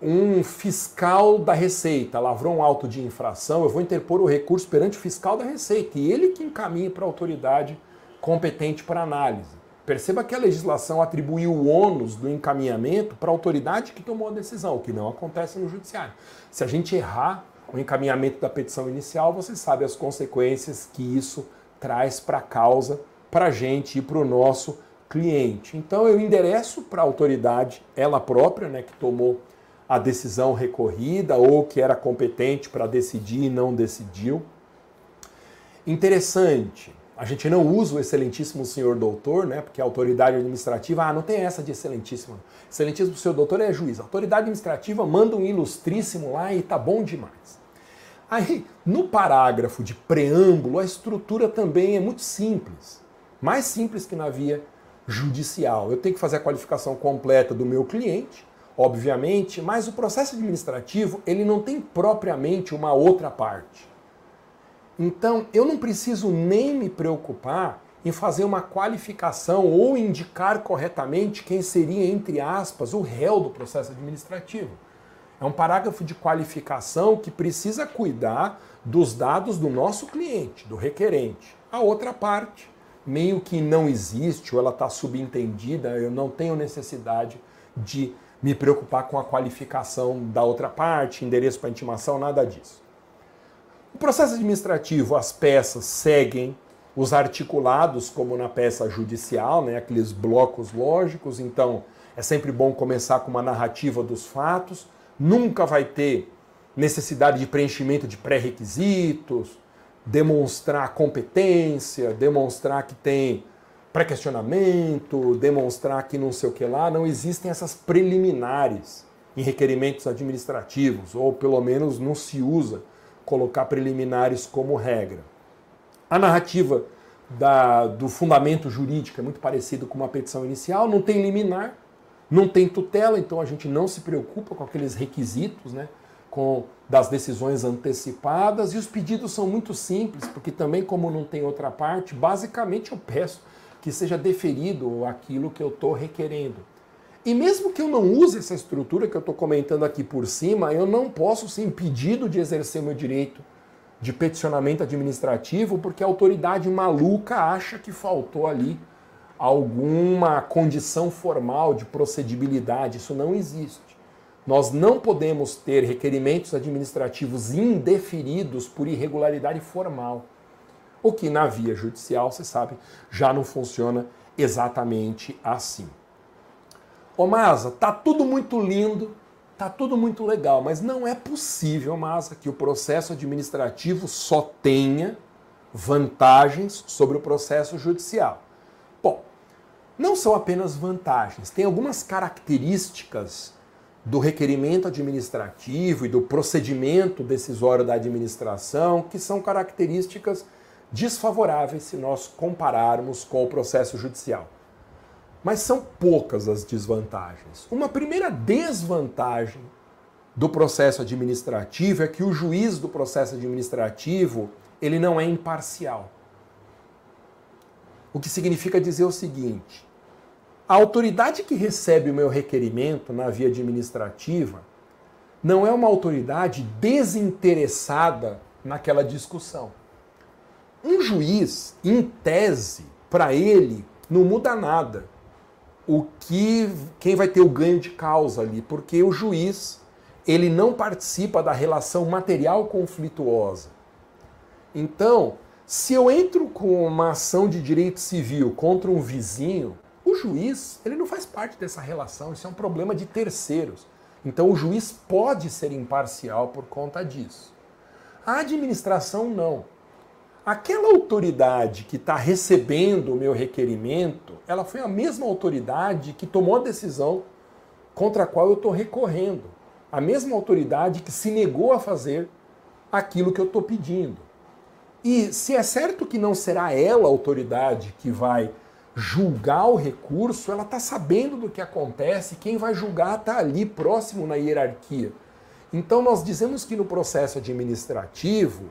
um fiscal da Receita lavrou um auto de infração, eu vou interpor o recurso perante o fiscal da Receita e ele que encaminha para a autoridade competente para análise. Perceba que a legislação atribuiu o ônus do encaminhamento para a autoridade que tomou a decisão, o que não acontece no judiciário. Se a gente errar o encaminhamento da petição inicial, você sabe as consequências que isso traz para a causa, para a gente e para o nosso cliente. Então eu endereço para a autoridade, ela própria, né, que tomou a decisão recorrida ou que era competente para decidir e não decidiu. Interessante, a gente não usa o excelentíssimo senhor doutor, né? Porque a autoridade administrativa, ah, não tem essa de excelentíssimo. Excelentíssimo senhor doutor é juiz. A autoridade administrativa manda um ilustríssimo lá e tá bom demais. Aí, no parágrafo de preâmbulo, a estrutura também é muito simples. Mais simples que na via judicial. Eu tenho que fazer a qualificação completa do meu cliente, obviamente, mas o processo administrativo, ele não tem propriamente uma outra parte. Então, eu não preciso nem me preocupar em fazer uma qualificação ou indicar corretamente quem seria, entre aspas, o réu do processo administrativo. É um parágrafo de qualificação que precisa cuidar dos dados do nosso cliente, do requerente. A outra parte, meio que não existe ou ela está subentendida, eu não tenho necessidade de me preocupar com a qualificação da outra parte, endereço para intimação, nada disso. O processo administrativo, as peças seguem os articulados, como na peça judicial, né, aqueles blocos lógicos. Então, é sempre bom começar com uma narrativa dos fatos. Nunca vai ter necessidade de preenchimento de pré-requisitos, demonstrar competência, demonstrar que tem pré-questionamento, demonstrar que não sei o que lá. Não existem essas preliminares em requerimentos administrativos, ou pelo menos não se usa colocar preliminares como regra. A narrativa da, do fundamento jurídico é muito parecido com uma petição inicial, não tem liminar, não tem tutela, então a gente não se preocupa com aqueles requisitos, né? Com, das decisões antecipadas e os pedidos são muito simples, porque também, como não tem outra parte, basicamente eu peço que seja deferido aquilo que eu estou requerendo. E mesmo que eu não use essa estrutura que eu estou comentando aqui por cima, eu não posso ser impedido de exercer meu direito de peticionamento administrativo porque a autoridade maluca acha que faltou ali alguma condição formal de procedibilidade. Isso não existe. Nós não podemos ter requerimentos administrativos indeferidos por irregularidade formal. O que na via judicial, você sabe, já não funciona exatamente assim. Ô Masa, tá tudo muito lindo, tá tudo muito legal, mas não é possível, Masa, que o processo administrativo só tenha vantagens sobre o processo judicial. Bom, não são apenas vantagens, tem algumas características do requerimento administrativo e do procedimento decisório da administração que são características desfavoráveis se nós compararmos com o processo judicial. Mas são poucas as desvantagens. Uma primeira desvantagem do processo administrativo é que o juiz do processo administrativo, ele não é imparcial. O que significa dizer o seguinte: a autoridade que recebe o meu requerimento na via administrativa não é uma autoridade desinteressada naquela discussão. Um juiz, em tese, para ele não muda nada. O que quem vai ter o ganho de causa ali, porque o juiz ele não participa da relação material conflituosa. Então, se eu entro com uma ação de direito civil contra um vizinho, o juiz ele não faz parte dessa relação, isso é um problema de terceiros. Então o juiz pode ser imparcial por conta disso. A administração não aquela autoridade que está recebendo o meu requerimento, ela foi a mesma autoridade que tomou a decisão contra a qual eu estou recorrendo. A mesma autoridade que se negou a fazer aquilo que eu estou pedindo. E se é certo que não será ela a autoridade que vai julgar o recurso, ela está sabendo do que acontece, quem vai julgar está ali próximo na hierarquia. Então nós dizemos que no processo administrativo,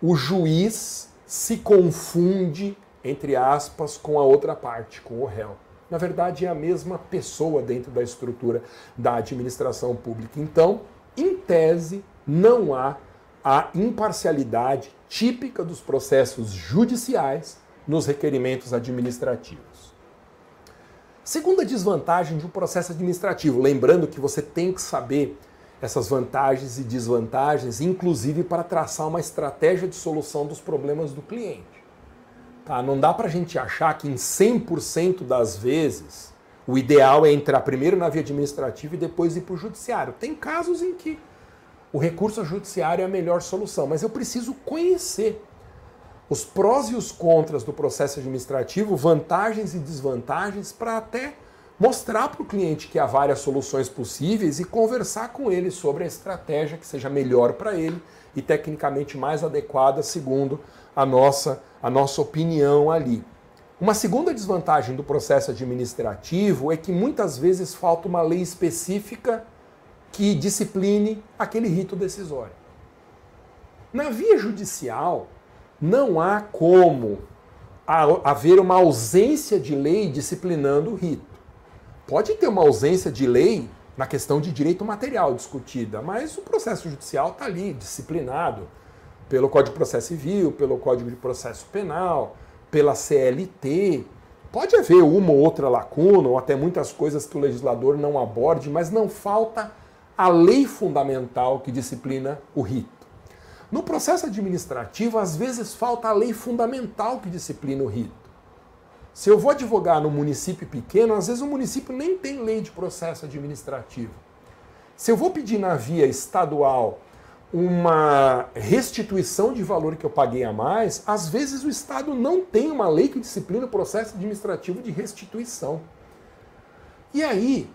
o juiz se confunde, entre aspas, com a outra parte, com o réu. Na verdade, é a mesma pessoa dentro da estrutura da administração pública. Então, em tese, não há a imparcialidade típica dos processos judiciais nos requerimentos administrativos. Segunda desvantagem de um processo administrativo, lembrando que você tem que saber essas vantagens e desvantagens, inclusive para traçar uma estratégia de solução dos problemas do cliente. Tá? Não dá para a gente achar que em 100% das vezes o ideal é entrar primeiro na via administrativa e depois ir para o judiciário. Tem casos em que o recurso judiciário é a melhor solução, mas eu preciso conhecer os prós e os contras do processo administrativo, vantagens e desvantagens, para até mostrar para o cliente que há várias soluções possíveis e conversar com ele sobre a estratégia que seja melhor para ele e tecnicamente mais adequada segundo a nossa, a nossa opinião ali. Uma segunda desvantagem do processo administrativo é que muitas vezes falta uma lei específica que discipline aquele rito decisório. Na via judicial, não há como haver uma ausência de lei disciplinando o rito. Pode ter uma ausência de lei na questão de direito material discutida, mas o processo judicial está ali, disciplinado pelo Código de Processo Civil, pelo Código de Processo Penal, pela CLT. Pode haver uma ou outra lacuna, ou até muitas coisas que o legislador não aborde, mas não falta a lei fundamental que disciplina o rito. No processo administrativo, às vezes falta a lei fundamental que disciplina o rito. Se eu vou advogar no município pequeno, às vezes o município nem tem lei de processo administrativo. Se eu vou pedir na via estadual uma restituição de valor que eu paguei a mais, às vezes o Estado não tem uma lei que disciplina o processo administrativo de restituição. E aí,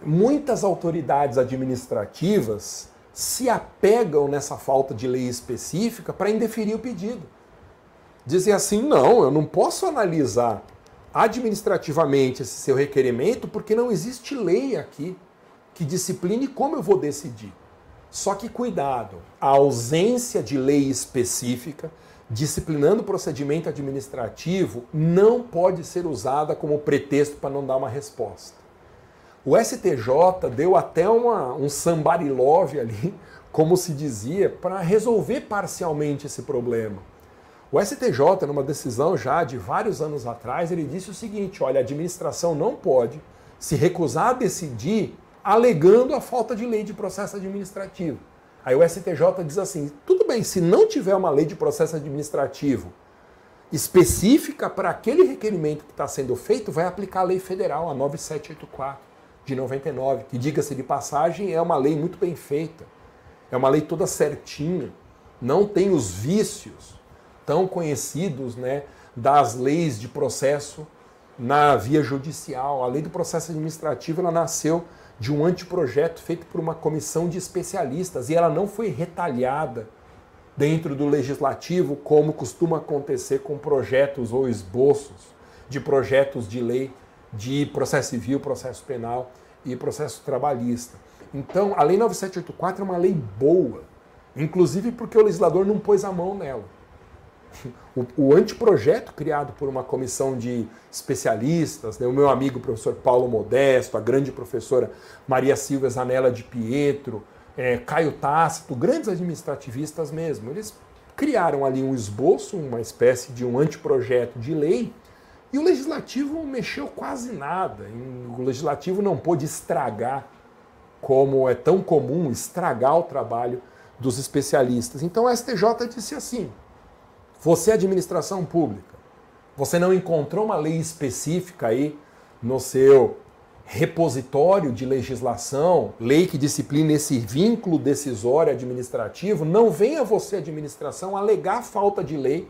muitas autoridades administrativas se apegam nessa falta de lei específica para indeferir o pedido. Dizem assim: não, eu não posso analisar administrativamente esse seu requerimento porque não existe lei aqui que discipline como eu vou decidir. Só que cuidado, a ausência de lei específica disciplinando o procedimento administrativo não pode ser usada como pretexto para não dar uma resposta. O STJ deu até uma, um sambarilove ali, <laughs> como se dizia, para resolver parcialmente esse problema. O STJ, numa decisão já de vários anos atrás, ele disse o seguinte: olha, a administração não pode se recusar a decidir alegando a falta de lei de processo administrativo. Aí o STJ diz assim: tudo bem, se não tiver uma lei de processo administrativo específica para aquele requerimento que está sendo feito, vai aplicar a lei federal, a 9784 de 99, que, diga-se de passagem, é uma lei muito bem feita. É uma lei toda certinha. Não tem os vícios tão conhecidos né, das leis de processo na via judicial. A lei do processo administrativo ela nasceu de um anteprojeto feito por uma comissão de especialistas e ela não foi retalhada dentro do legislativo como costuma acontecer com projetos ou esboços de projetos de lei de processo civil, processo penal e processo trabalhista. Então, a Lei 9784 é uma lei boa, inclusive porque o legislador não pôs a mão nela. O, o anteprojeto criado por uma comissão de especialistas, né, o meu amigo professor Paulo Modesto, a grande professora Maria Silva Zanella de Pietro, é, Caio Tácito, grandes administrativistas mesmo, eles criaram ali um esboço, uma espécie de um anteprojeto de lei e o legislativo mexeu quase nada. O legislativo não pôde estragar, como é tão comum, estragar o trabalho dos especialistas. Então o STJ disse assim: você, é administração pública, você não encontrou uma lei específica aí no seu repositório de legislação, lei que disciplina esse vínculo decisório administrativo, não venha você, administração, alegar falta de lei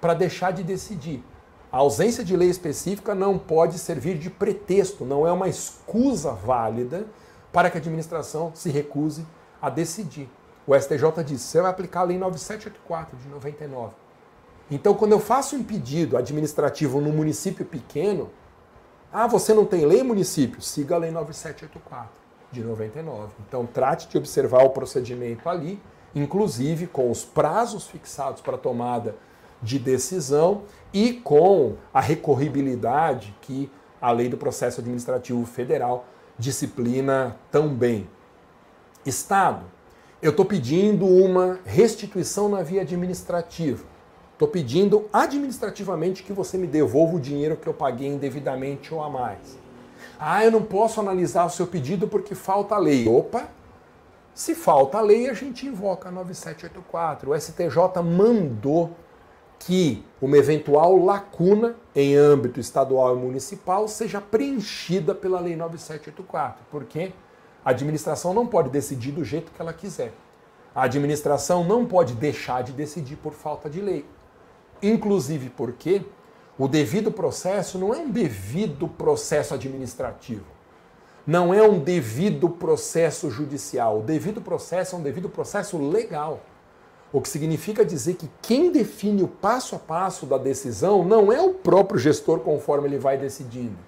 para deixar de decidir. A ausência de lei específica não pode servir de pretexto, não é uma escusa válida para que a administração se recuse a decidir. O STJ diz: você vai aplicar a Lei 9784 de 99. Então, quando eu faço um pedido administrativo no município pequeno, ah, você não tem lei, município? Siga a Lei 9784 de 99. Então, trate de observar o procedimento ali, inclusive com os prazos fixados para tomada de decisão e com a recorribilidade que a lei do processo administrativo federal disciplina tão bem. Estado, eu estou pedindo uma restituição na via administrativa. Estou pedindo administrativamente que você me devolva o dinheiro que eu paguei indevidamente ou a mais. Ah, eu não posso analisar o seu pedido porque falta a lei. Opa! Se falta a lei, a gente invoca a 9784. O STJ mandou que uma eventual lacuna em âmbito estadual e municipal seja preenchida pela Lei 9784, porque a administração não pode decidir do jeito que ela quiser. A administração não pode deixar de decidir por falta de lei. Inclusive porque o devido processo não é um devido processo administrativo. Não é um devido processo judicial. O devido processo é um devido processo legal. O que significa dizer que quem define o passo a passo da decisão não é o próprio gestor conforme ele vai decidindo.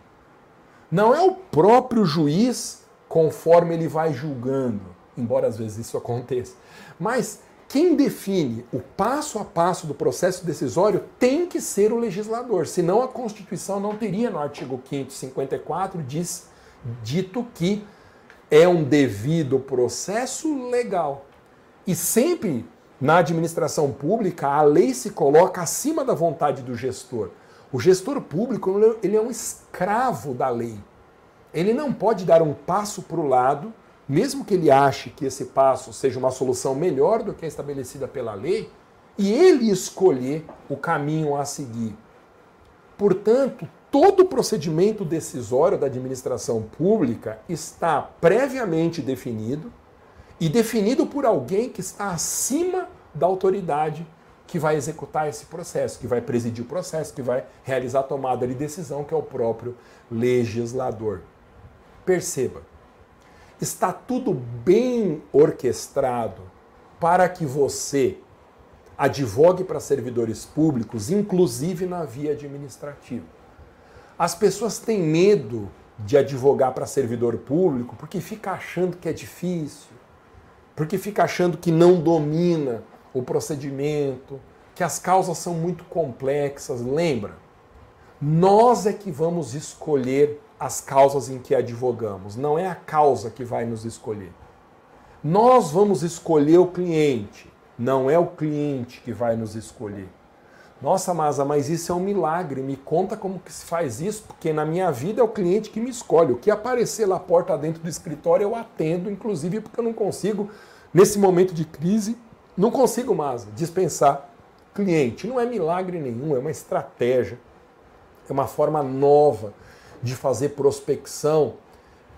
Não é o próprio juiz conforme ele vai julgando, embora às vezes isso <laughs> aconteça. Mas quem define o passo a passo do processo decisório tem que ser o legislador, senão a Constituição não teria no artigo 554 diz, dito que é um devido processo legal. E sempre na administração pública, a lei se coloca acima da vontade do gestor. O gestor público ele é um escravo da lei. Ele não pode dar um passo para o lado mesmo que ele ache que esse passo seja uma solução melhor do que a estabelecida pela lei, e ele escolher o caminho a seguir. Portanto, todo o procedimento decisório da administração pública está previamente definido e definido por alguém que está acima da autoridade que vai executar esse processo, que vai presidir o processo, que vai realizar a tomada de decisão, que é o próprio legislador. Perceba, está tudo bem orquestrado para que você advogue para servidores públicos, inclusive na via administrativa. As pessoas têm medo de advogar para servidor público porque fica achando que é difícil, porque fica achando que não domina o procedimento, que as causas são muito complexas. Lembra? Nós é que vamos escolher as causas em que advogamos, não é a causa que vai nos escolher. Nós vamos escolher o cliente, não é o cliente que vai nos escolher. Nossa, Masa, mas isso é um milagre. Me conta como que se faz isso, porque na minha vida é o cliente que me escolhe. O que aparecer lá porta dentro do escritório eu atendo, inclusive porque eu não consigo, nesse momento de crise, não consigo, Masa, dispensar cliente. Não é milagre nenhum, é uma estratégia, é uma forma nova de fazer prospecção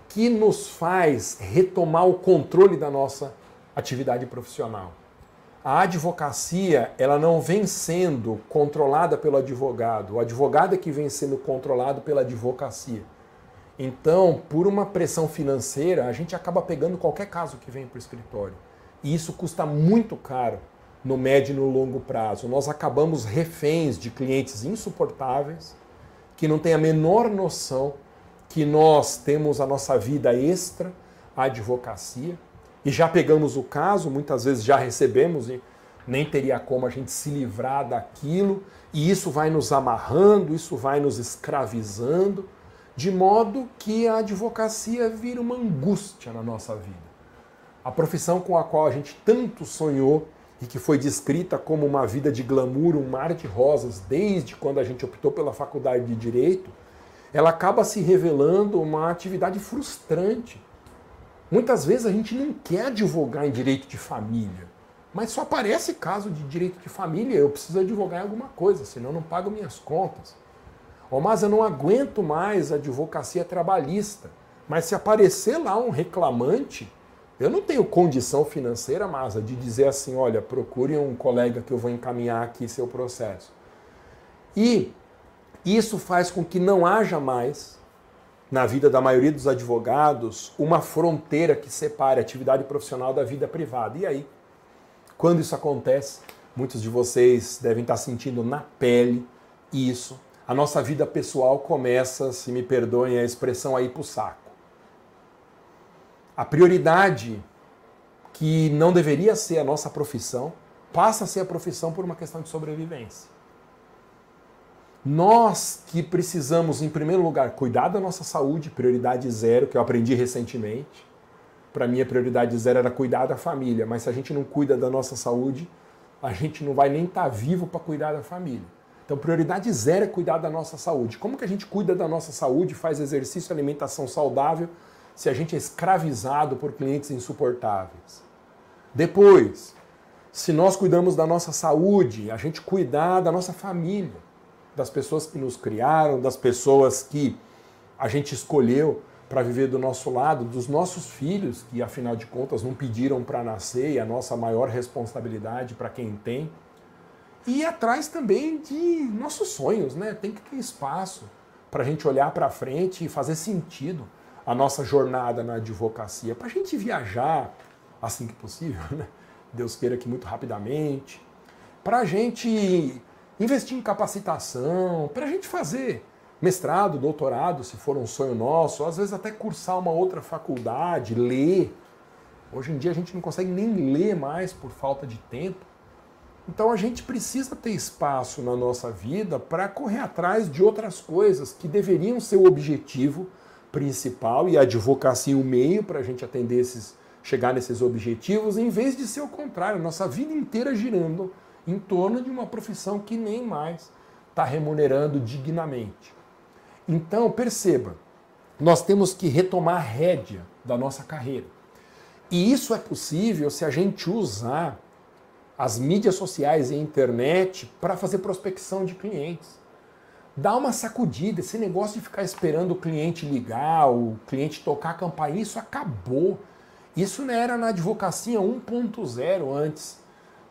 que nos faz retomar o controle da nossa atividade profissional a advocacia ela não vem sendo controlada pelo advogado, o advogado é que vem sendo controlado pela advocacia. Então, por uma pressão financeira, a gente acaba pegando qualquer caso que vem para o escritório. E isso custa muito caro no médio e no longo prazo. Nós acabamos reféns de clientes insuportáveis que não têm a menor noção que nós temos a nossa vida extra, a advocacia, e já pegamos o caso, muitas vezes já recebemos e nem teria como a gente se livrar daquilo, e isso vai nos amarrando, isso vai nos escravizando, de modo que a advocacia vira uma angústia na nossa vida. A profissão com a qual a gente tanto sonhou e que foi descrita como uma vida de glamour, um mar de rosas, desde quando a gente optou pela faculdade de direito, ela acaba se revelando uma atividade frustrante Muitas vezes a gente não quer advogar em direito de família, mas só aparece caso de direito de família, eu preciso advogar em alguma coisa, senão eu não pago minhas contas. Oh, mas eu não aguento mais a advocacia trabalhista. Mas se aparecer lá um reclamante, eu não tenho condição financeira, Masa, de dizer assim, olha, procure um colega que eu vou encaminhar aqui seu processo. E isso faz com que não haja mais na vida da maioria dos advogados uma fronteira que separe a atividade profissional da vida privada. E aí, quando isso acontece, muitos de vocês devem estar sentindo na pele isso. A nossa vida pessoal começa, se me perdoem a expressão, aí para o saco. A prioridade que não deveria ser a nossa profissão passa a ser a profissão por uma questão de sobrevivência. Nós que precisamos, em primeiro lugar, cuidar da nossa saúde, prioridade zero, que eu aprendi recentemente. Para mim, a prioridade zero era cuidar da família, mas se a gente não cuida da nossa saúde, a gente não vai nem estar tá vivo para cuidar da família. Então, prioridade zero é cuidar da nossa saúde. Como que a gente cuida da nossa saúde, faz exercício alimentação saudável, se a gente é escravizado por clientes insuportáveis? Depois, se nós cuidamos da nossa saúde, a gente cuidar da nossa família das pessoas que nos criaram, das pessoas que a gente escolheu para viver do nosso lado, dos nossos filhos, que afinal de contas não pediram para nascer e a nossa maior responsabilidade para quem tem. E atrás também de nossos sonhos, né? Tem que ter espaço para a gente olhar para frente e fazer sentido a nossa jornada na advocacia, para a gente viajar assim que possível, né? Deus queira que muito rapidamente, para a gente investir em capacitação, para a gente fazer mestrado, doutorado, se for um sonho nosso, às vezes até cursar uma outra faculdade, ler. Hoje em dia a gente não consegue nem ler mais por falta de tempo. Então a gente precisa ter espaço na nossa vida para correr atrás de outras coisas que deveriam ser o objetivo principal e a advocacia o meio para a gente atender esses, chegar nesses objetivos, em vez de ser o contrário, nossa vida inteira girando em torno de uma profissão que nem mais está remunerando dignamente. Então, perceba, nós temos que retomar a rédea da nossa carreira. E isso é possível se a gente usar as mídias sociais e a internet para fazer prospecção de clientes. Dá uma sacudida, esse negócio de ficar esperando o cliente ligar, o cliente tocar a campainha, isso acabou. Isso não era na advocacia 1.0 antes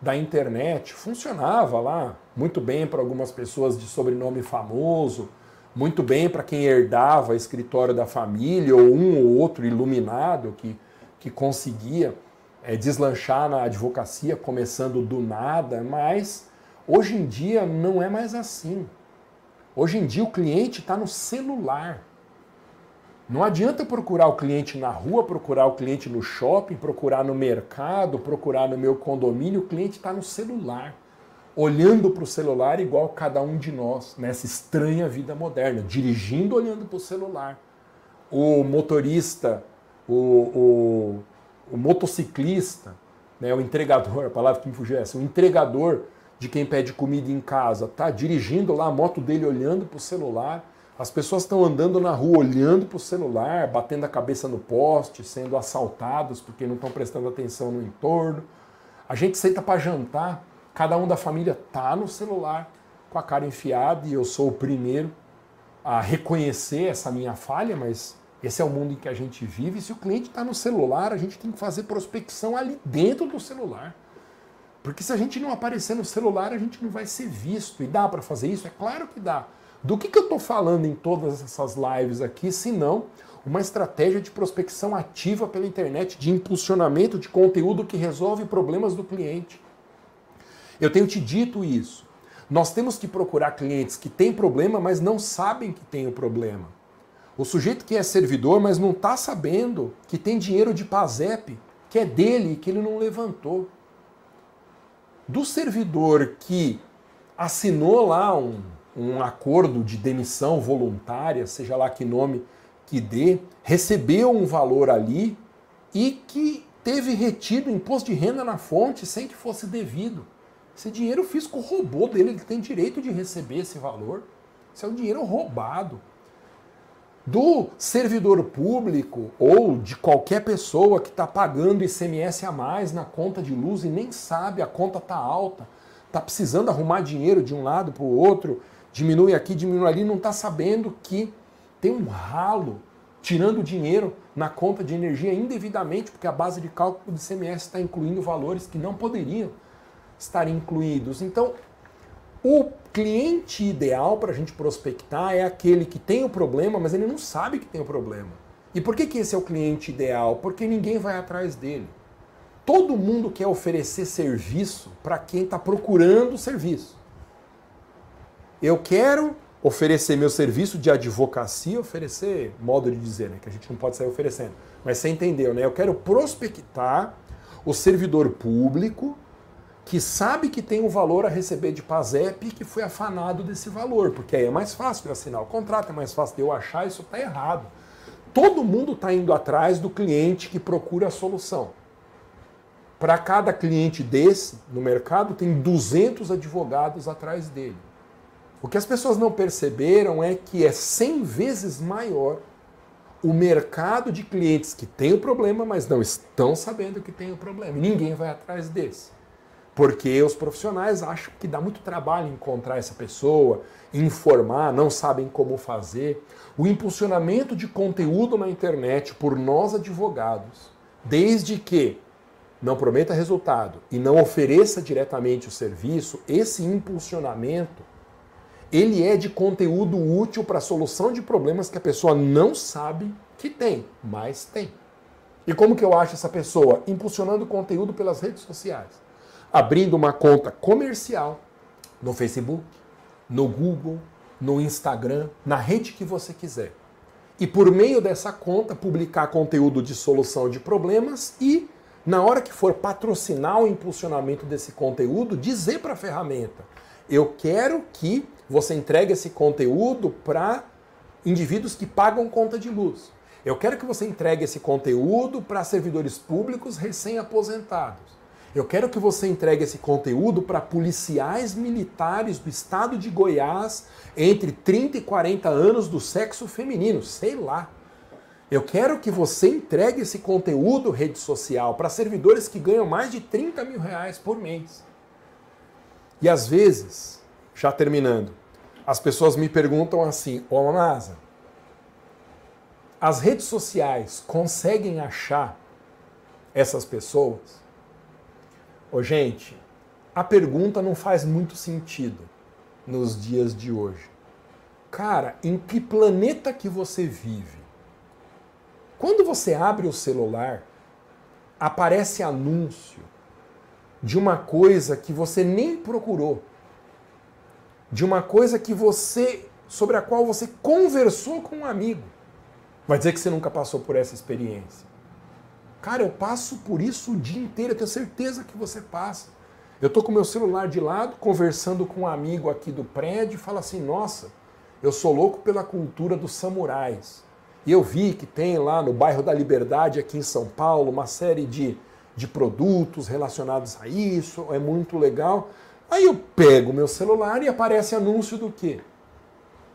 da internet. Funcionava lá muito bem para algumas pessoas de sobrenome famoso, muito bem para quem herdava escritório da família ou um ou outro iluminado que, que conseguia é, deslanchar na advocacia começando do nada, mas hoje em dia não é mais assim. Hoje em dia o cliente está no celular. Não adianta procurar o cliente na rua, procurar o cliente no shopping, procurar no mercado, procurar no meu condomínio, o cliente está no celular olhando para o celular igual cada um de nós, nessa estranha vida moderna, dirigindo olhando para o celular. O motorista, o, o, o motociclista, né, o entregador, a palavra que me fugiu é essa, o entregador de quem pede comida em casa, tá dirigindo lá a moto dele olhando para o celular. As pessoas estão andando na rua olhando para o celular, batendo a cabeça no poste, sendo assaltados porque não estão prestando atenção no entorno. A gente senta para jantar, Cada um da família tá no celular com a cara enfiada e eu sou o primeiro a reconhecer essa minha falha, mas esse é o mundo em que a gente vive. Se o cliente está no celular, a gente tem que fazer prospecção ali dentro do celular. Porque se a gente não aparecer no celular, a gente não vai ser visto. E dá para fazer isso? É claro que dá. Do que, que eu estou falando em todas essas lives aqui, se não uma estratégia de prospecção ativa pela internet, de impulsionamento de conteúdo que resolve problemas do cliente. Eu tenho te dito isso. Nós temos que procurar clientes que têm problema, mas não sabem que tem o problema. O sujeito que é servidor, mas não está sabendo que tem dinheiro de PASEP, que é dele e que ele não levantou. Do servidor que assinou lá um, um acordo de demissão voluntária, seja lá que nome que dê, recebeu um valor ali e que teve retido imposto de renda na fonte sem que fosse devido. Esse dinheiro físico roubou dele, ele tem direito de receber esse valor. Isso é um dinheiro roubado. Do servidor público ou de qualquer pessoa que está pagando ICMS a mais na conta de luz e nem sabe, a conta está alta, está precisando arrumar dinheiro de um lado para o outro, diminui aqui, diminui ali, não está sabendo que tem um ralo tirando dinheiro na conta de energia indevidamente, porque a base de cálculo do ICMS está incluindo valores que não poderiam estar incluídos. Então, o cliente ideal para a gente prospectar é aquele que tem o problema, mas ele não sabe que tem o problema. E por que, que esse é o cliente ideal? Porque ninguém vai atrás dele. Todo mundo quer oferecer serviço para quem está procurando serviço. Eu quero oferecer meu serviço de advocacia, oferecer, modo de dizer, né, que a gente não pode sair oferecendo, mas você entendeu, né? Eu quero prospectar o servidor público que sabe que tem um valor a receber de PASEP e que foi afanado desse valor, porque aí é mais fácil de assinar o contrato, é mais fácil de eu achar, isso está errado. Todo mundo está indo atrás do cliente que procura a solução. Para cada cliente desse no mercado, tem 200 advogados atrás dele. O que as pessoas não perceberam é que é 100 vezes maior o mercado de clientes que tem o problema, mas não estão sabendo que tem o problema. Ninguém vai atrás desse. Porque os profissionais acham que dá muito trabalho encontrar essa pessoa, informar, não sabem como fazer. O impulsionamento de conteúdo na internet por nós advogados, desde que não prometa resultado e não ofereça diretamente o serviço, esse impulsionamento ele é de conteúdo útil para a solução de problemas que a pessoa não sabe que tem, mas tem. E como que eu acho essa pessoa? Impulsionando conteúdo pelas redes sociais abrindo uma conta comercial no Facebook, no Google, no Instagram, na rede que você quiser. E por meio dessa conta publicar conteúdo de solução de problemas e na hora que for patrocinar o impulsionamento desse conteúdo, dizer para a ferramenta: eu quero que você entregue esse conteúdo para indivíduos que pagam conta de luz. Eu quero que você entregue esse conteúdo para servidores públicos recém-aposentados. Eu quero que você entregue esse conteúdo para policiais militares do estado de Goiás entre 30 e 40 anos do sexo feminino, sei lá. Eu quero que você entregue esse conteúdo rede social para servidores que ganham mais de 30 mil reais por mês. E às vezes, já terminando, as pessoas me perguntam assim: Ô Amasa, as redes sociais conseguem achar essas pessoas? Ô gente, a pergunta não faz muito sentido nos dias de hoje. Cara, em que planeta que você vive? Quando você abre o celular, aparece anúncio de uma coisa que você nem procurou, de uma coisa que você sobre a qual você conversou com um amigo. Vai dizer que você nunca passou por essa experiência. Cara, eu passo por isso o dia inteiro, eu tenho certeza que você passa. Eu tô com meu celular de lado, conversando com um amigo aqui do prédio, e fala assim: "Nossa, eu sou louco pela cultura dos samurais". E eu vi que tem lá no bairro da Liberdade, aqui em São Paulo, uma série de, de produtos relacionados a isso, é muito legal. Aí eu pego meu celular e aparece anúncio do quê?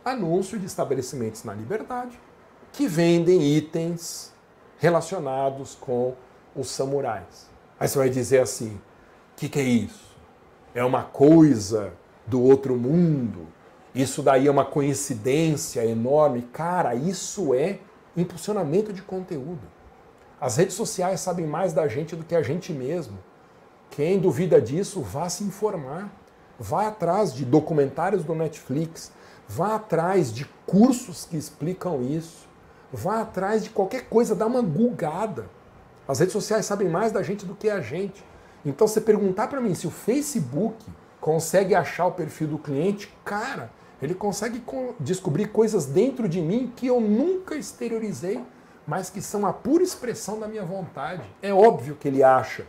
Anúncio de estabelecimentos na Liberdade que vendem itens relacionados com os samurais. Aí você vai dizer assim: o que, que é isso? É uma coisa do outro mundo? Isso daí é uma coincidência enorme. Cara, isso é impulsionamento de conteúdo. As redes sociais sabem mais da gente do que a gente mesmo. Quem duvida disso, vá se informar. Vá atrás de documentários do Netflix. Vá atrás de cursos que explicam isso. Vá atrás de qualquer coisa, dá uma gulgada. As redes sociais sabem mais da gente do que a gente. Então, você perguntar para mim se o Facebook consegue achar o perfil do cliente, cara, ele consegue descobrir coisas dentro de mim que eu nunca exteriorizei, mas que são a pura expressão da minha vontade. É óbvio que ele acha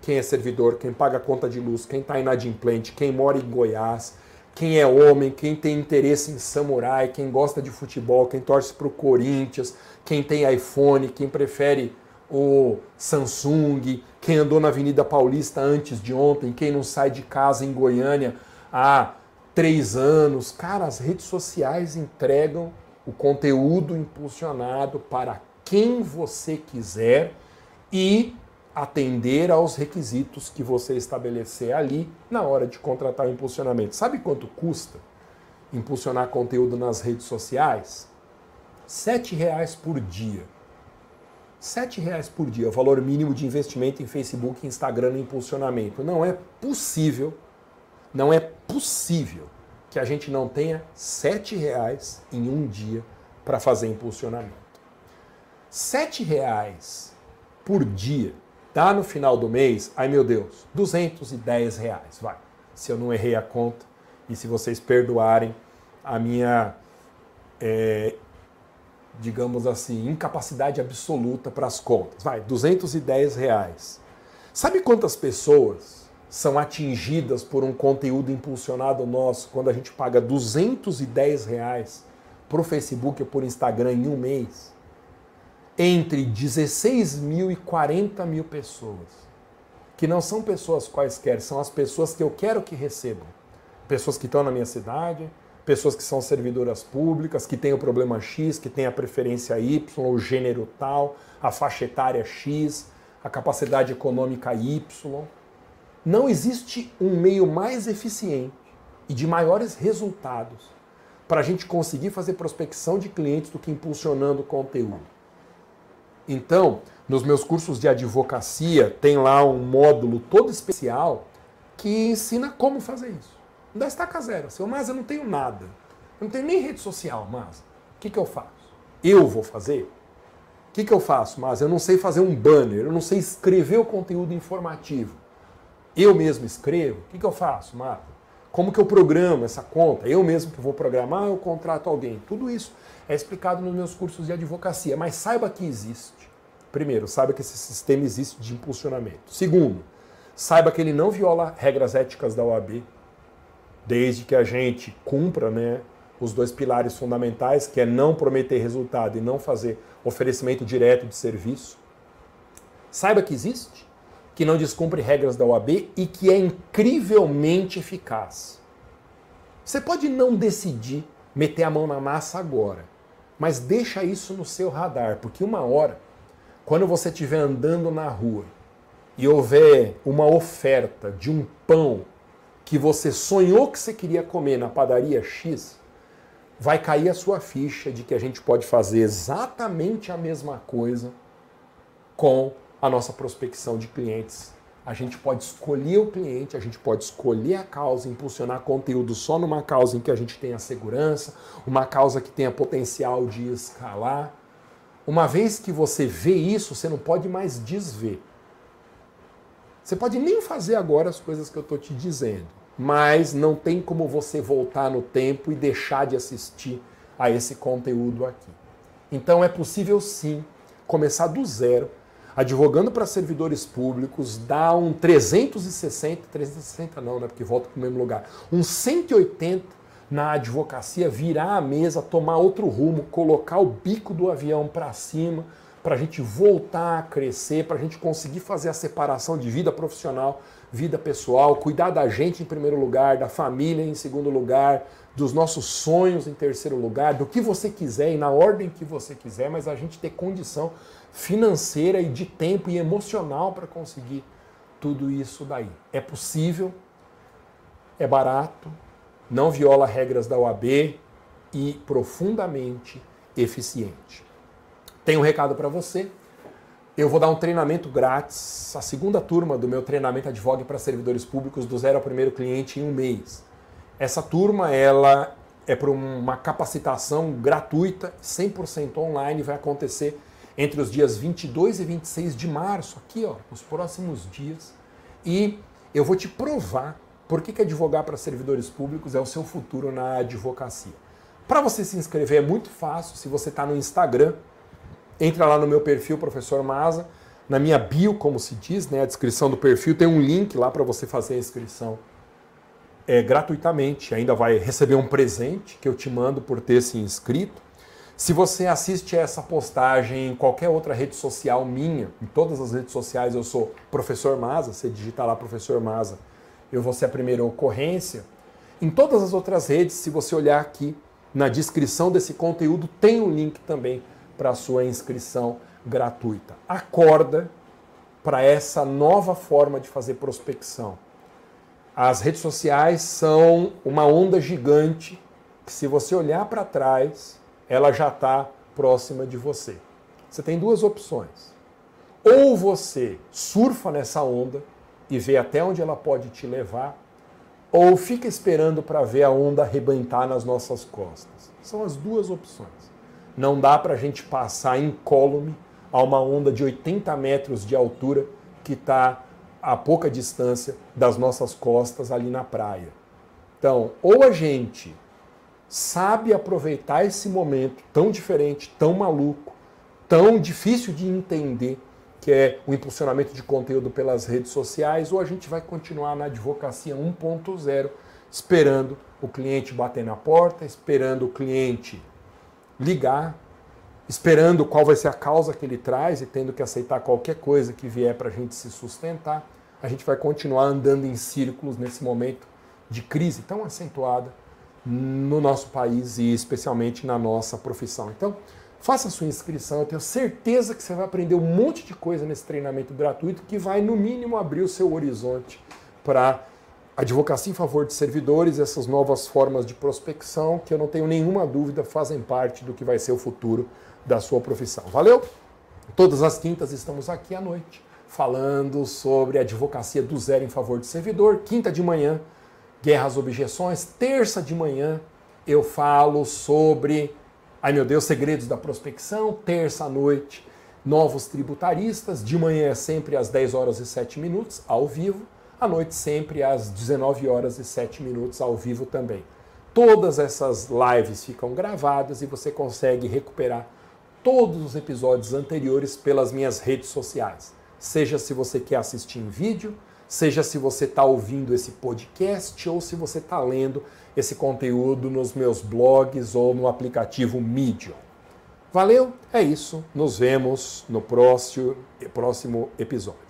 quem é servidor, quem paga conta de luz, quem está inadimplente, quem mora em Goiás, quem é homem, quem tem interesse em samurai, quem gosta de futebol, quem torce para o Corinthians, quem tem iPhone, quem prefere o Samsung, quem andou na Avenida Paulista antes de ontem, quem não sai de casa em Goiânia há três anos. Cara, as redes sociais entregam o conteúdo impulsionado para quem você quiser e atender aos requisitos que você estabelecer ali na hora de contratar o impulsionamento. Sabe quanto custa impulsionar conteúdo nas redes sociais? Sete reais por dia. Sete reais por dia, o valor mínimo de investimento em Facebook, Instagram no impulsionamento. Não é possível não é possível que a gente não tenha sete reais em um dia para fazer impulsionamento. Sete reais por dia dá no final do mês, ai meu Deus, 210 reais, vai. Se eu não errei a conta e se vocês perdoarem a minha, é, digamos assim, incapacidade absoluta para as contas, vai, 210 reais. Sabe quantas pessoas são atingidas por um conteúdo impulsionado nosso quando a gente paga 210 reais para o Facebook ou por Instagram em um mês, entre 16 mil e 40 mil pessoas, que não são pessoas quaisquer, são as pessoas que eu quero que recebam. Pessoas que estão na minha cidade, pessoas que são servidoras públicas, que têm o problema X, que têm a preferência Y, o gênero tal, a faixa etária X, a capacidade econômica Y. Não existe um meio mais eficiente e de maiores resultados para a gente conseguir fazer prospecção de clientes do que impulsionando conteúdo. Então, nos meus cursos de advocacia, tem lá um módulo todo especial que ensina como fazer isso. Não estaca zero. Seu mas eu não tenho nada. Eu não tenho nem rede social, mas o que, que eu faço? Eu vou fazer? O que, que eu faço, mas eu não sei fazer um banner, eu não sei escrever o conteúdo informativo eu mesmo escrevo, o que, que eu faço, Marta? Como que eu programo essa conta? Eu mesmo que vou programar, eu contrato alguém. Tudo isso é explicado nos meus cursos de advocacia, mas saiba que existe. Primeiro, saiba que esse sistema existe de impulsionamento. Segundo, saiba que ele não viola regras éticas da OAB, desde que a gente cumpra né, os dois pilares fundamentais, que é não prometer resultado e não fazer oferecimento direto de serviço. Saiba que existe que não descumpre regras da OAB e que é incrivelmente eficaz. Você pode não decidir meter a mão na massa agora, Mas deixa isso no seu radar, porque uma hora, quando você estiver andando na rua e houver uma oferta de um pão que você sonhou que você queria comer na padaria X, vai cair a sua ficha de que a gente pode fazer exatamente a mesma coisa com a nossa prospecção de clientes. A gente pode escolher o cliente, a gente pode escolher a causa, impulsionar conteúdo só numa causa em que a gente tenha segurança, uma causa que tenha potencial de escalar. Uma vez que você vê isso, você não pode mais desver. Você pode nem fazer agora as coisas que eu estou te dizendo, mas não tem como você voltar no tempo e deixar de assistir a esse conteúdo aqui. Então é possível sim começar do zero, advogando para servidores públicos, dar um 360, 360 não, né, porque volta para o mesmo lugar, um 180 na advocacia, virar a mesa, tomar outro rumo, colocar o bico do avião para cima, para a gente voltar a crescer, para a gente conseguir fazer a separação de vida profissional, vida pessoal, cuidar da gente em primeiro lugar, da família em segundo lugar, dos nossos sonhos em terceiro lugar, do que você quiser e na ordem que você quiser, mas a gente ter condição financeira e de tempo e emocional para conseguir tudo isso daí. É possível, é barato, não viola regras da OAB e profundamente eficiente. Tenho um recado para você. Eu vou dar um treinamento grátis, a segunda turma do meu treinamento Advogue para servidores públicos do zero ao primeiro cliente em um mês. Essa turma ela é para uma capacitação gratuita, 100% online, vai acontecer entre os dias 22 e 26 de março, aqui ó, nos próximos dias. E eu vou te provar por que, que advogar para servidores públicos é o seu futuro na advocacia. Para você se inscrever é muito fácil, se você está no Instagram, entra lá no meu perfil, professor Maza, na minha bio, como se diz, né, a descrição do perfil, tem um link lá para você fazer a inscrição é, gratuitamente. Ainda vai receber um presente que eu te mando por ter se inscrito. Se você assiste essa postagem em qualquer outra rede social minha, em todas as redes sociais eu sou Professor Maza, você digita lá Professor Maza, eu vou ser a primeira ocorrência. Em todas as outras redes, se você olhar aqui na descrição desse conteúdo, tem um link também para a sua inscrição gratuita. Acorda para essa nova forma de fazer prospecção. As redes sociais são uma onda gigante que, se você olhar para trás, ela já está próxima de você. Você tem duas opções. Ou você surfa nessa onda e vê até onde ela pode te levar, ou fica esperando para ver a onda arrebentar nas nossas costas. São as duas opções. Não dá para a gente passar incólume a uma onda de 80 metros de altura que está a pouca distância das nossas costas ali na praia. Então, ou a gente sabe aproveitar esse momento tão diferente, tão maluco, tão difícil de entender, que é o impulsionamento de conteúdo pelas redes sociais, ou a gente vai continuar na advocacia 1.0, esperando o cliente bater na porta, esperando o cliente ligar, esperando qual vai ser a causa que ele traz e tendo que aceitar qualquer coisa que vier para a gente se sustentar. A gente vai continuar andando em círculos nesse momento de crise tão acentuada no nosso país e especialmente na nossa profissão. Então, faça a sua inscrição, eu tenho certeza que você vai aprender um monte de coisa nesse treinamento gratuito que vai, no mínimo, abrir o seu horizonte para advocacia em favor de servidores, essas novas formas de prospecção, que eu não tenho nenhuma dúvida fazem parte do que vai ser o futuro da sua profissão. Valeu? Todas as quintas estamos aqui à noite falando sobre advocacia do zero em favor de servidor. Quinta de manhã, guerras, objeções. Terça de manhã eu falo sobre, ai meu Deus, segredos da prospecção. Terça à noite, novos tributaristas. De manhã é sempre às 10 horas e 7 minutos, ao vivo. À noite sempre às 19 horas e 7 minutos, ao vivo também. Todas essas lives ficam gravadas e você consegue recuperar todos os episódios anteriores pelas minhas redes sociais. Seja se você quer assistir em vídeo, seja se você está ouvindo esse podcast ou se você está lendo esse conteúdo nos meus blogs ou no aplicativo Medium. Valeu? É isso. Nos vemos no próximo, próximo episódio.